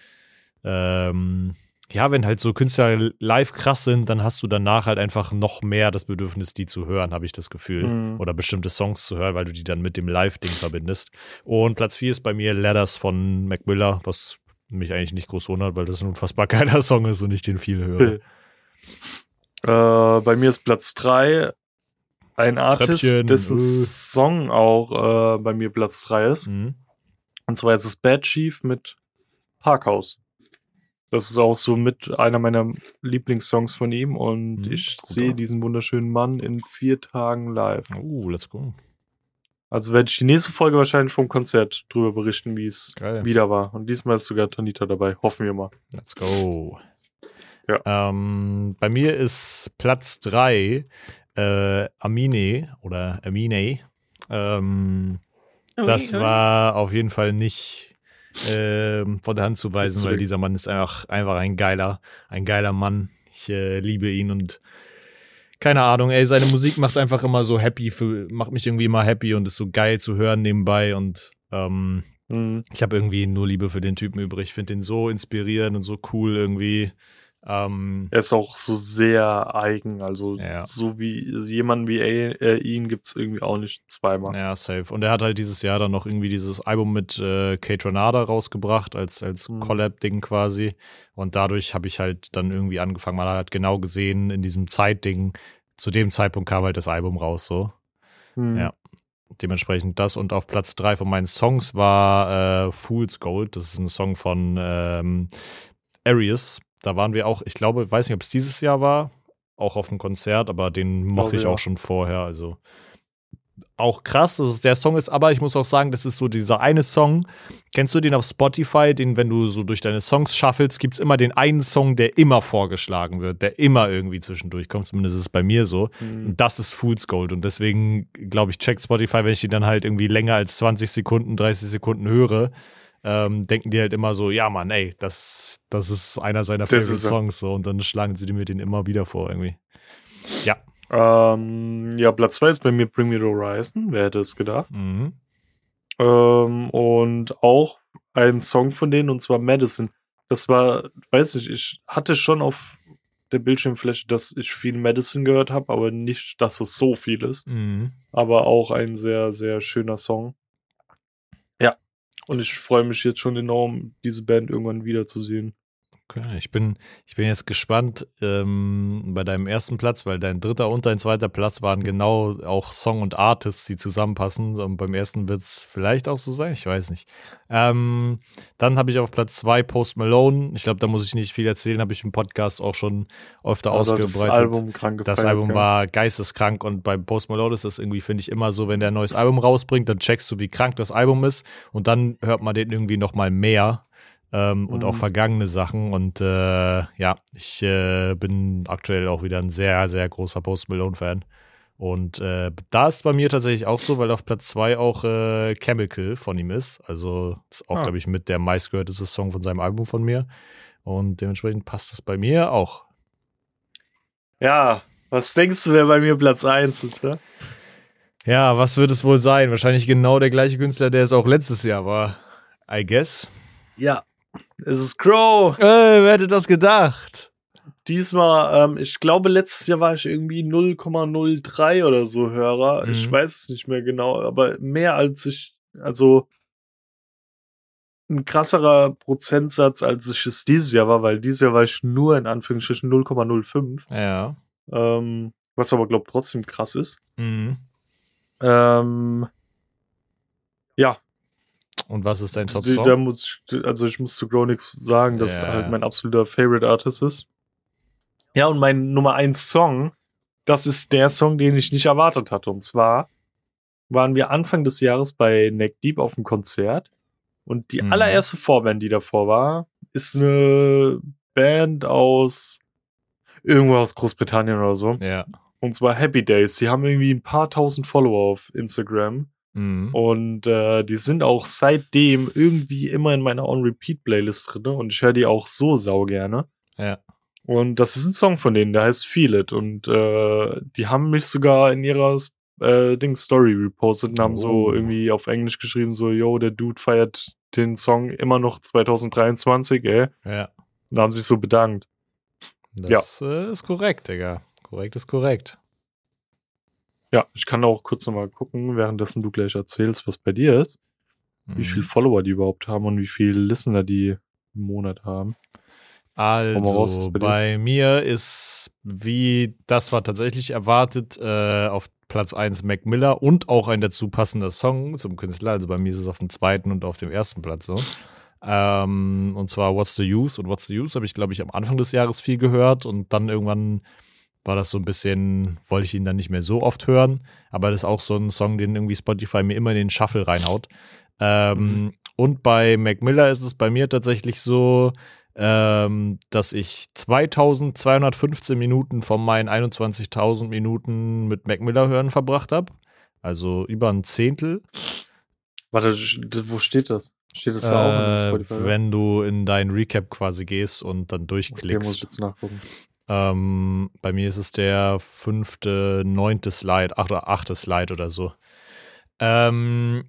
ähm, ja, wenn halt so Künstler live krass sind, dann hast du danach halt einfach noch mehr das Bedürfnis, die zu hören, habe ich das Gefühl. Mhm. Oder bestimmte Songs zu hören, weil du die dann mit dem Live-Ding verbindest. Und Platz 4 ist bei mir Letters von Mac Miller, was mich eigentlich nicht groß wundert, weil das ein unfassbar geiler Song ist und ich den viel höre. Äh, bei mir ist Platz 3 ein Artist, Treppchen, dessen äh. Song auch äh, bei mir Platz 3 ist. Mhm. Und zwar ist es Bad Chief mit Parkhaus. Das ist auch so mit einer meiner Lieblingssongs von ihm und Mhm, ich sehe diesen wunderschönen Mann in vier Tagen live. Uh, let's go. Also werde ich die nächste Folge wahrscheinlich vom Konzert drüber berichten, wie es wieder war. Und diesmal ist sogar Tanita dabei. Hoffen wir mal. Let's go. Ja. Ähm, bei mir ist Platz 3 äh, Amine oder Amine. Ähm, das war auf jeden Fall nicht ähm, von der Hand zu weisen, weil dieser Mann ist einfach, einfach ein geiler, ein geiler Mann. Ich äh, liebe ihn und keine Ahnung, ey, seine Musik macht einfach immer so happy, für, macht mich irgendwie immer happy und ist so geil zu hören nebenbei und ähm, Mhm. ich habe irgendwie nur Liebe für den Typen übrig. Ich finde den so inspirierend und so cool irgendwie. Ähm, Er ist auch so sehr eigen. Also Ja. so wie jemanden wie äh, ihn gibt es irgendwie auch nicht zweimal. ja, safe. Und er hat halt dieses Jahr dann noch irgendwie dieses Album mit äh, Kate Renada rausgebracht, als, als Mhm. Collab-Ding quasi. Und dadurch habe ich halt dann irgendwie angefangen. Man hat halt genau gesehen, in diesem Zeitding, zu dem Zeitpunkt kam halt das Album raus, so. Mhm. Ja. Dementsprechend das. Und auf Platz drei von meinen Songs war äh, Fool's Gold. Das ist ein Song von ähm, Arius. Da waren wir auch, ich glaube, weiß nicht, ob es dieses Jahr war, auch auf einem Konzert, aber den mochte ich ja. auch schon vorher. Also auch krass, dass es der Song ist, aber ich muss auch sagen, das ist so dieser eine Song. Kennst du den auf Spotify, den, wenn du so durch deine Songs shuffelst, gibt es immer den einen Song, der immer vorgeschlagen wird, der immer irgendwie zwischendurch kommt. Zumindest ist es bei mir so. Mhm. Und das ist Fool's Gold. Und deswegen, glaube ich, checkt Spotify, wenn ich die dann halt irgendwie länger als 20 Sekunden, 30 Sekunden höre, ähm, denken die halt immer so, ja Mann, ey, das, das ist einer seiner Das Favorite. Songs so. Und dann schlagen sie mir den immer wieder vor irgendwie. Ja. Ähm, ja, Platz 2 ist bei mir Bring Me the Horizon. Wer hätte es gedacht? Mhm. Ähm, und auch ein Song von denen, und zwar Madison. Das war, weiß ich, ich hatte schon auf der Bildschirmfläche, dass ich viel Madison gehört habe, aber nicht, dass es so viel ist. Mhm. Aber auch ein sehr, sehr schöner Song. Und ich freue mich jetzt schon enorm, diese Band irgendwann wiederzusehen. Okay, ich bin, ich bin jetzt gespannt ähm, bei deinem ersten Platz, weil dein dritter und dein zweiter Platz waren genau auch Song und Artists, die zusammenpassen. Und beim ersten wird es vielleicht auch so sein, ich weiß nicht. Ähm, dann habe ich auf Platz zwei Post Malone. Ich glaube, da muss ich nicht viel erzählen, habe ich im Podcast auch schon öfter Aber ausgebreitet. Das Album krank Das Album war geisteskrank und bei Post Malone ist das irgendwie, finde ich, immer so, wenn der ein neues Album rausbringt, dann checkst du, wie krank das Album ist und dann hört man den irgendwie noch mal mehr ähm, und Mhm. auch vergangene Sachen und äh, ja, ich äh, bin aktuell auch wieder ein sehr, sehr großer Post Malone-Fan und äh, da ist bei mir tatsächlich auch so, weil auf Platz zwei auch äh, Chemical von ihm ist, also ist auch, Ah. glaube ich, mit der meistgehörteste Song von seinem Album von mir und dementsprechend passt es bei mir auch. Ja, was denkst du, wer bei mir Platz 1 ist, ne? Ja, was wird es wohl sein? Wahrscheinlich genau der gleiche Künstler, der es auch letztes Jahr war. I guess. Ja. Es ist Crow. Äh, wer hätte das gedacht? Diesmal, ähm, ich glaube, letztes Jahr war ich irgendwie 0,03 oder so Hörer. Ich Mhm. weiß es nicht mehr genau, aber mehr als ich, also ein krasserer Prozentsatz, als ich es dieses Jahr war, weil dieses Jahr war ich nur in Anführungsstrichen 0,05. Ja. Ähm, was aber, glaube trotzdem krass ist. Mhm. Ähm, ja, Und was ist dein die- da Top-Song? muss ich, also ich muss zu Gronix sagen, dass er halt mein absoluter Favorite Artist ist. Ja, und mein Nummer 1 Song, das ist der Song, den ich nicht erwartet hatte. Und zwar waren wir Anfang des Jahres bei Neck Deep auf dem Konzert. Und die Mhm. allererste Vorband, die davor war, ist eine Band aus irgendwo aus Großbritannien oder so. Ja. Und zwar Happy Days. Die haben irgendwie ein paar tausend Follower auf Instagram. Mhm. Und äh, die sind auch seitdem irgendwie immer in meiner On-Repeat-Playlist drin. Und ich höre die auch so sau gerne. Ja. Und das ist ein Song von denen, der heißt Feel It. Und äh, die haben mich sogar in ihrer äh, Ding Story repostet und haben so Oh. irgendwie auf Englisch geschrieben, so, yo, der Dude feiert den Song immer noch 2023, ey. Ja. Und haben sich so bedankt. Das äh, ist korrekt, Digga. Korrekt ist korrekt. Ja, ich kann auch kurz nochmal gucken, währenddessen du gleich erzählst, was bei dir ist, wie Mhm. viele Follower die überhaupt haben und wie viele Listener die im Monat haben. mal raus, Also, bei bei mir ist, wie das war tatsächlich erwartet, äh, auf Platz 1 Mac Miller und auch ein dazu passender Song zum Künstler. Also bei mir ist es auf dem zweiten und auf dem ersten Platz so. Ähm, und zwar What's the Use? Und What's the Use habe ich, glaube ich, am Anfang des Jahres viel gehört und dann irgendwann war das so ein bisschen, wollte ich ihn dann nicht mehr so oft hören. Aber das ist auch so ein Song, den irgendwie Spotify mir immer in den Shuffle reinhaut. Ähm, Und bei Mac Miller ist es bei mir tatsächlich so, ähm, dass ich 2215 Minuten von meinen 21.000 Minuten mit Mac Miller hören verbracht habe. Also über ein Zehntel. Warte, wo steht das? Steht das da auch in Äh, Spotify? wenn du in dein Recap quasi gehst und dann okay, muss ich durchklickst. jetzt nachgucken. Ähm, bei mir ist es der fünfte, neunte Slide, ach, oder achte Slide oder so. Ähm,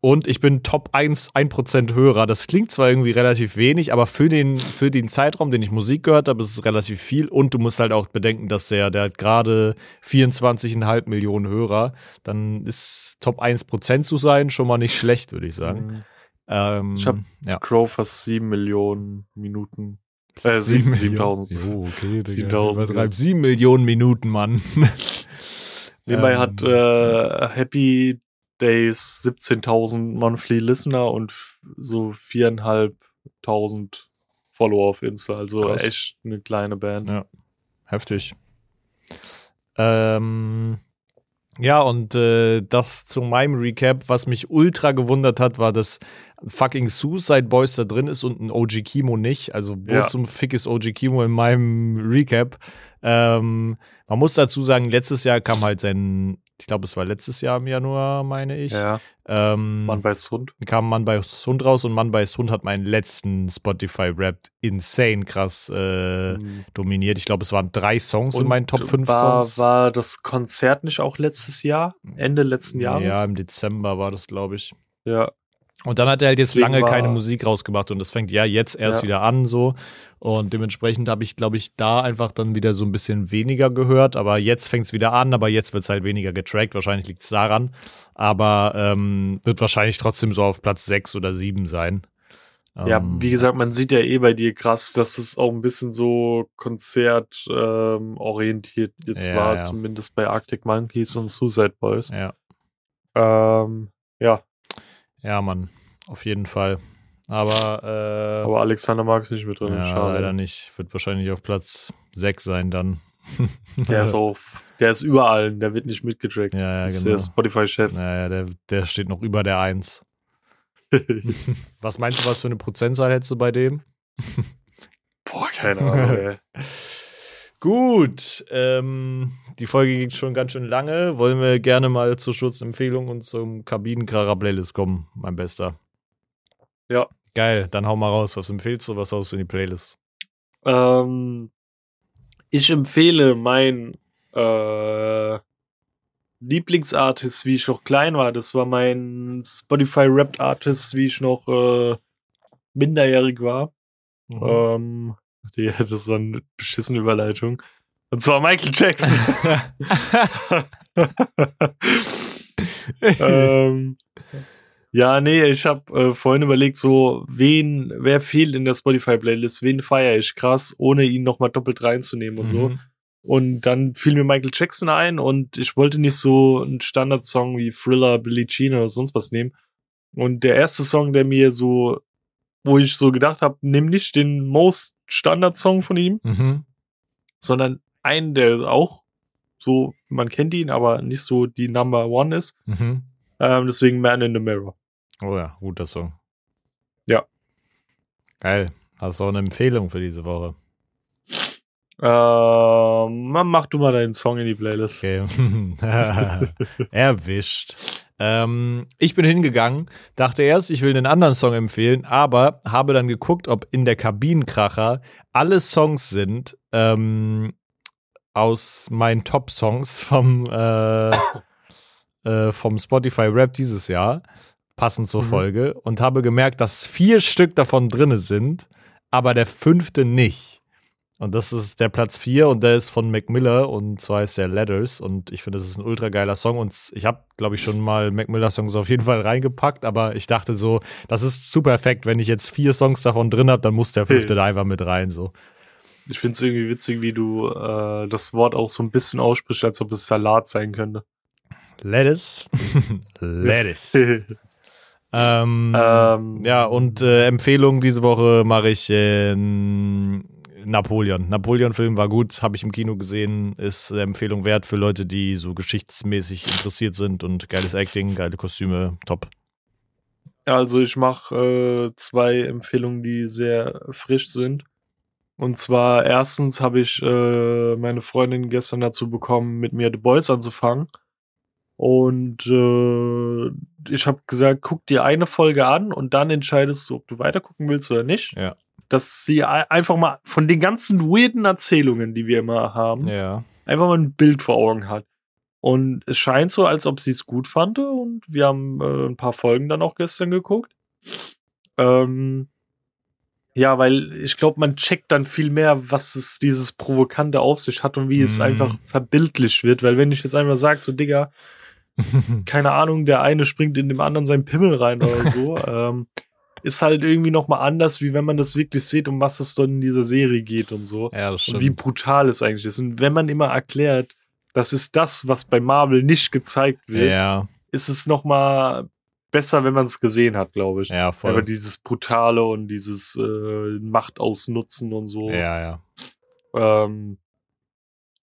und ich bin Top 1, 1% Hörer. Das klingt zwar irgendwie relativ wenig, aber für den, für den Zeitraum, den ich Musik gehört habe, ist es relativ viel. Und du musst halt auch bedenken, dass der, der hat gerade 24,5 Millionen Hörer. Dann ist Top 1% zu sein schon mal nicht schlecht, würde ich sagen. Mhm. Ähm, Ich hab- ja. Crow fast 7 Millionen Minuten. Äh, Sieben 7000. Millionen. Jo, okay, Digga. 7000, Übertreib sieben Millionen Minuten, Mann. Nebenbei Ähm, hat äh, Happy Days 17.000 Monthly Listener und so 4.500 Follower auf Insta. Also Krass. echt eine kleine Band. Ja. Heftig. Ähm, ja, und äh, das zu meinem Recap, was mich ultra gewundert hat, war, dass fucking Suicide Boys da drin ist und ein OG Kimo nicht. Also, wo Ja. zum Fick ist OG Kimo in meinem Recap? Ähm, man muss dazu sagen, letztes Jahr kam halt sein, ich glaube, es war letztes Jahr im Januar, meine ich. Ja, Ähm, Mann beißt Hund. kam Mann bei Hund raus und Mann bei Hund hat meinen letzten Spotify-Rap insane krass äh, Mhm. dominiert. Ich glaube, es waren drei Songs in meinen Top 5 war, Songs. War das Konzert nicht auch letztes Jahr? Ende letzten Jahres? ja, im Dezember war das, glaube ich. ja. Und dann hat er halt jetzt Deswegen lange keine Musik rausgemacht und das fängt ja jetzt erst Ja. wieder an so. Und dementsprechend habe ich, glaube ich, da einfach dann wieder so ein bisschen weniger gehört. Aber jetzt fängt es wieder an, aber jetzt wird es halt weniger getrackt. Wahrscheinlich liegt es daran. Aber ähm, wird wahrscheinlich trotzdem so auf Platz 6 oder 7 sein. Ja, Ähm, wie gesagt, man sieht ja eh bei dir krass, dass es auch ein bisschen so konzertorientiert ähm, orientiert jetzt Ja, war, ja. zumindest bei Arctic Monkeys und Suicide Boys. Ja. Ähm, ja, Ja, Mann, auf jeden Fall. Aber, äh, aber Alexander mag es nicht mit drin. ja, schade. leider nicht. Wird wahrscheinlich auf Platz 6 sein dann. Der ist auf, der ist überall, der wird nicht mitgetrackt. Ja, ja, Das ist genau. der Spotify-Chef. Naja, der, der steht noch über der 1. Was meinst du, was für eine Prozentzahl hättest du bei dem? Boah, keine Ahnung. Gut, ähm, die Folge geht schon ganz schön lange. Wollen wir gerne mal zur Schutzempfehlung und zum Kabinenkracher-Playlist kommen, mein Bester. Ja. Geil, dann hau mal raus. Was empfehlst du? Was haust du in die Playlist? Ähm, ich empfehle mein äh, Lieblingsartist, wie ich noch klein war. Das war mein Spotify Rap Artist, wie ich noch äh, minderjährig war. Mhm. Ähm, die, das war eine beschissene Überleitung. Und zwar Michael Jackson. ähm, ja, nee, ich habe äh, vorhin überlegt, so, wen, wer fehlt in der Spotify-Playlist, wen feiere ich krass, ohne ihn nochmal doppelt reinzunehmen und so. Mhm. Und dann fiel mir Michael Jackson ein und ich wollte nicht so einen Standardsong wie Thriller, Billie Jean oder sonst was nehmen. Und der erste Song, der mir so, wo ich so gedacht habe, nimm nicht den most Standard-Song von ihm, Mhm. sondern einen, der auch so, man kennt ihn, aber nicht so die Number One ist. Mhm. Ähm, deswegen Man in the Mirror. Oh ja, guter Song. Ja. Geil. Hast du auch eine Empfehlung für diese Woche? Ähm, mach du mal deinen Song in die Playlist. Okay. Erwischt. Ähm, ich bin hingegangen, dachte erst, ich will einen anderen Song empfehlen, aber habe dann geguckt, ob in der Kabinenkracher alle Songs sind ähm, aus meinen Top-Songs vom, äh, äh, vom Spotify Rap dieses Jahr, passend zur Mhm. Folge, und habe gemerkt, dass vier Stück davon drinne sind, aber der fünfte nicht. Und das ist der Platz 4 und der ist von Mac Miller und zwar ist der Letters und ich finde, das ist ein ultra geiler Song und ich habe, glaube ich, schon mal Mac Miller Songs auf jeden Fall reingepackt, aber ich dachte so, das ist zu perfekt, wenn ich jetzt vier Songs davon drin habe, dann muss der fünfte da einfach mit rein, so. Ich finde es irgendwie witzig, wie du äh, das Wort auch so ein bisschen aussprichst, als ob es Salat sein könnte. Lettuce. Lettuce. ähm, Ähm, ja, und äh, Empfehlung diese Woche mache ich ähm, Napoleon. Napoleon-Film war gut, habe ich im Kino gesehen, ist äh, Empfehlung wert für Leute, die so geschichtsmäßig interessiert sind und geiles Acting, geile Kostüme, top. Also ich mache äh, zwei Empfehlungen, die sehr frisch sind. Und zwar erstens habe ich äh, meine Freundin gestern dazu bekommen, mit mir The Boys anzufangen. Und äh, ich habe gesagt, guck dir eine Folge an und dann entscheidest du, ob du weitergucken willst oder nicht. Ja. Dass sie ei- einfach mal von den ganzen weirden Erzählungen, die wir immer haben, Ja. einfach mal ein Bild vor Augen hat. Und es scheint so, als ob sie es gut fand. Und wir haben äh, ein paar Folgen dann auch gestern geguckt. Ähm, ja, weil ich glaube, man checkt dann viel mehr, was es dieses Provokante auf sich hat und wie es Mhm. einfach verbildlicht wird. Weil wenn ich jetzt einfach sage, so Digga, keine Ahnung, der eine springt in dem anderen seinen Pimmel rein oder so, ähm, ist halt irgendwie noch mal anders, wie wenn man das wirklich sieht, um was es dann in dieser Serie geht und so. ja, das Und wie stimmt. brutal es eigentlich ist. Und wenn man immer erklärt, das ist das, was bei Marvel nicht gezeigt wird, Ja, ist es noch mal besser, wenn man es gesehen hat, glaube ich. ja, Aber voll. dieses Brutale und dieses äh, Macht ausnutzen und so. Ja, ja. Ähm,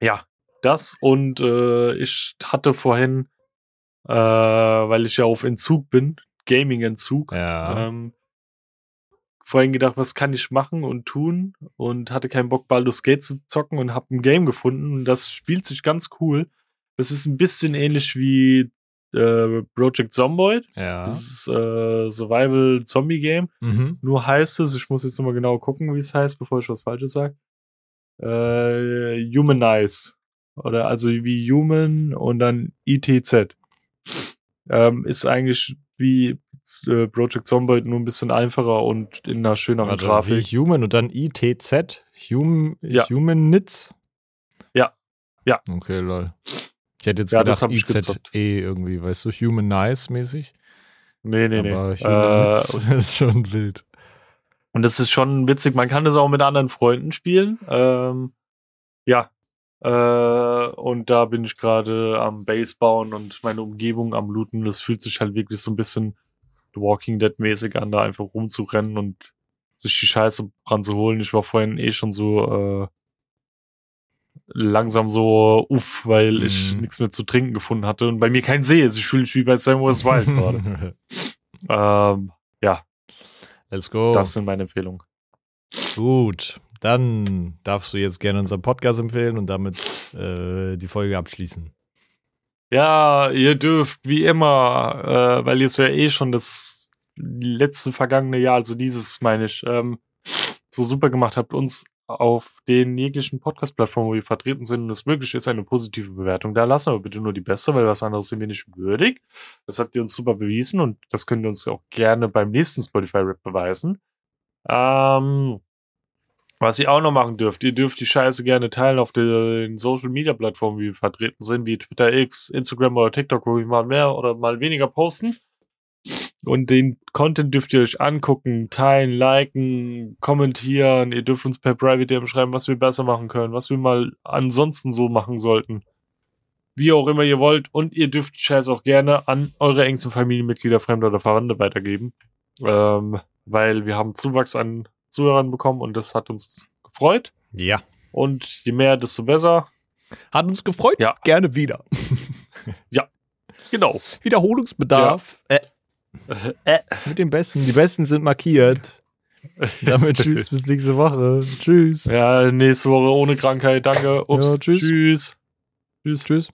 ja, das. Und äh, ich hatte vorhin, äh, weil ich ja auf Entzug bin, Gaming-Entzug, Ja. ähm, vorhin gedacht, was kann ich machen und tun und hatte keinen Bock, Baldur's Gate zu zocken und habe ein Game gefunden und das spielt sich ganz cool. Das ist ein bisschen ähnlich wie äh, Project Zomboid. Ja. Das ist äh, Survival Zombie Game. Mhm. Nur heißt es, ich muss jetzt nochmal genau gucken, wie es heißt, bevor ich was Falsches sage. Äh, Humanize. Oder also wie Human und dann ITZ. Ähm, ist eigentlich wie äh, Project Zomboid nur ein bisschen einfacher und in einer schöneren Warte, Grafik. wie Human und dann ITZ? Hum, Ja. Human Nits? Ja. Ja. Okay, lol. Ich hätte jetzt Ja, das gedacht. IZE irgendwie, weißt du, Human Nice mäßig. Nee, nee, nee. Aber Äh, ist schon wild. Und das ist schon witzig. Man kann das auch mit anderen Freunden spielen. Ähm, ja. Äh, und da bin ich gerade am Base bauen und meine Umgebung am Looten. Das fühlt sich halt wirklich so ein bisschen The Walking Dead mäßig an, da einfach rumzurennen und sich die Scheiße ranzuholen. Ich war vorhin eh schon so äh, langsam so uff, weil ich Mhm. nichts mehr zu trinken gefunden hatte und bei mir kein See ist. Ich fühle mich wie bei Sam West Wild gerade. ähm, Let's go. Das sind meine Empfehlungen. Gut. Dann darfst du jetzt gerne unseren Podcast empfehlen und damit äh, die Folge abschließen. Ja, ihr dürft wie immer, äh, weil ihr es ja eh schon das letzte vergangene Jahr, also dieses meine ich, ähm, so super gemacht habt, uns auf den jeglichen Podcast-Plattformen, wo wir vertreten sind und es möglich ist, eine positive Bewertung da lassen, aber bitte nur die beste, weil was anderes sind wir nicht würdig. Das habt ihr uns super bewiesen und das könnt ihr uns auch gerne beim nächsten Spotify-Rap beweisen. Ähm, was ihr auch noch machen dürft, ihr dürft die Scheiße gerne teilen auf den Social Media Plattformen, wie wir vertreten sind, wie Twitter, X, Instagram oder TikTok, wo wir mal mehr oder mal weniger posten. Und den Content dürft ihr euch angucken, teilen, liken, kommentieren. Ihr dürft uns per Private DM schreiben, was wir besser machen können, was wir mal ansonsten so machen sollten. Wie auch immer ihr wollt. Und ihr dürft die Scheiße auch gerne an eure engsten Familienmitglieder, Fremde oder Verwandte weitergeben. Ähm, weil wir haben Zuwachs an Zuhörern bekommen und das hat uns gefreut. Ja. Und je mehr, desto besser. Hat uns gefreut. Ja. Gerne wieder. Genau. Wiederholungsbedarf. Äh, Äh. mit den Besten. Die Besten sind markiert. Damit tschüss, bis nächste Woche. Tschüss. Ja, nächste Woche ohne Krankheit. Danke. Ups. Ja, tschüss. Tschüss. Tschüss. Tschüss.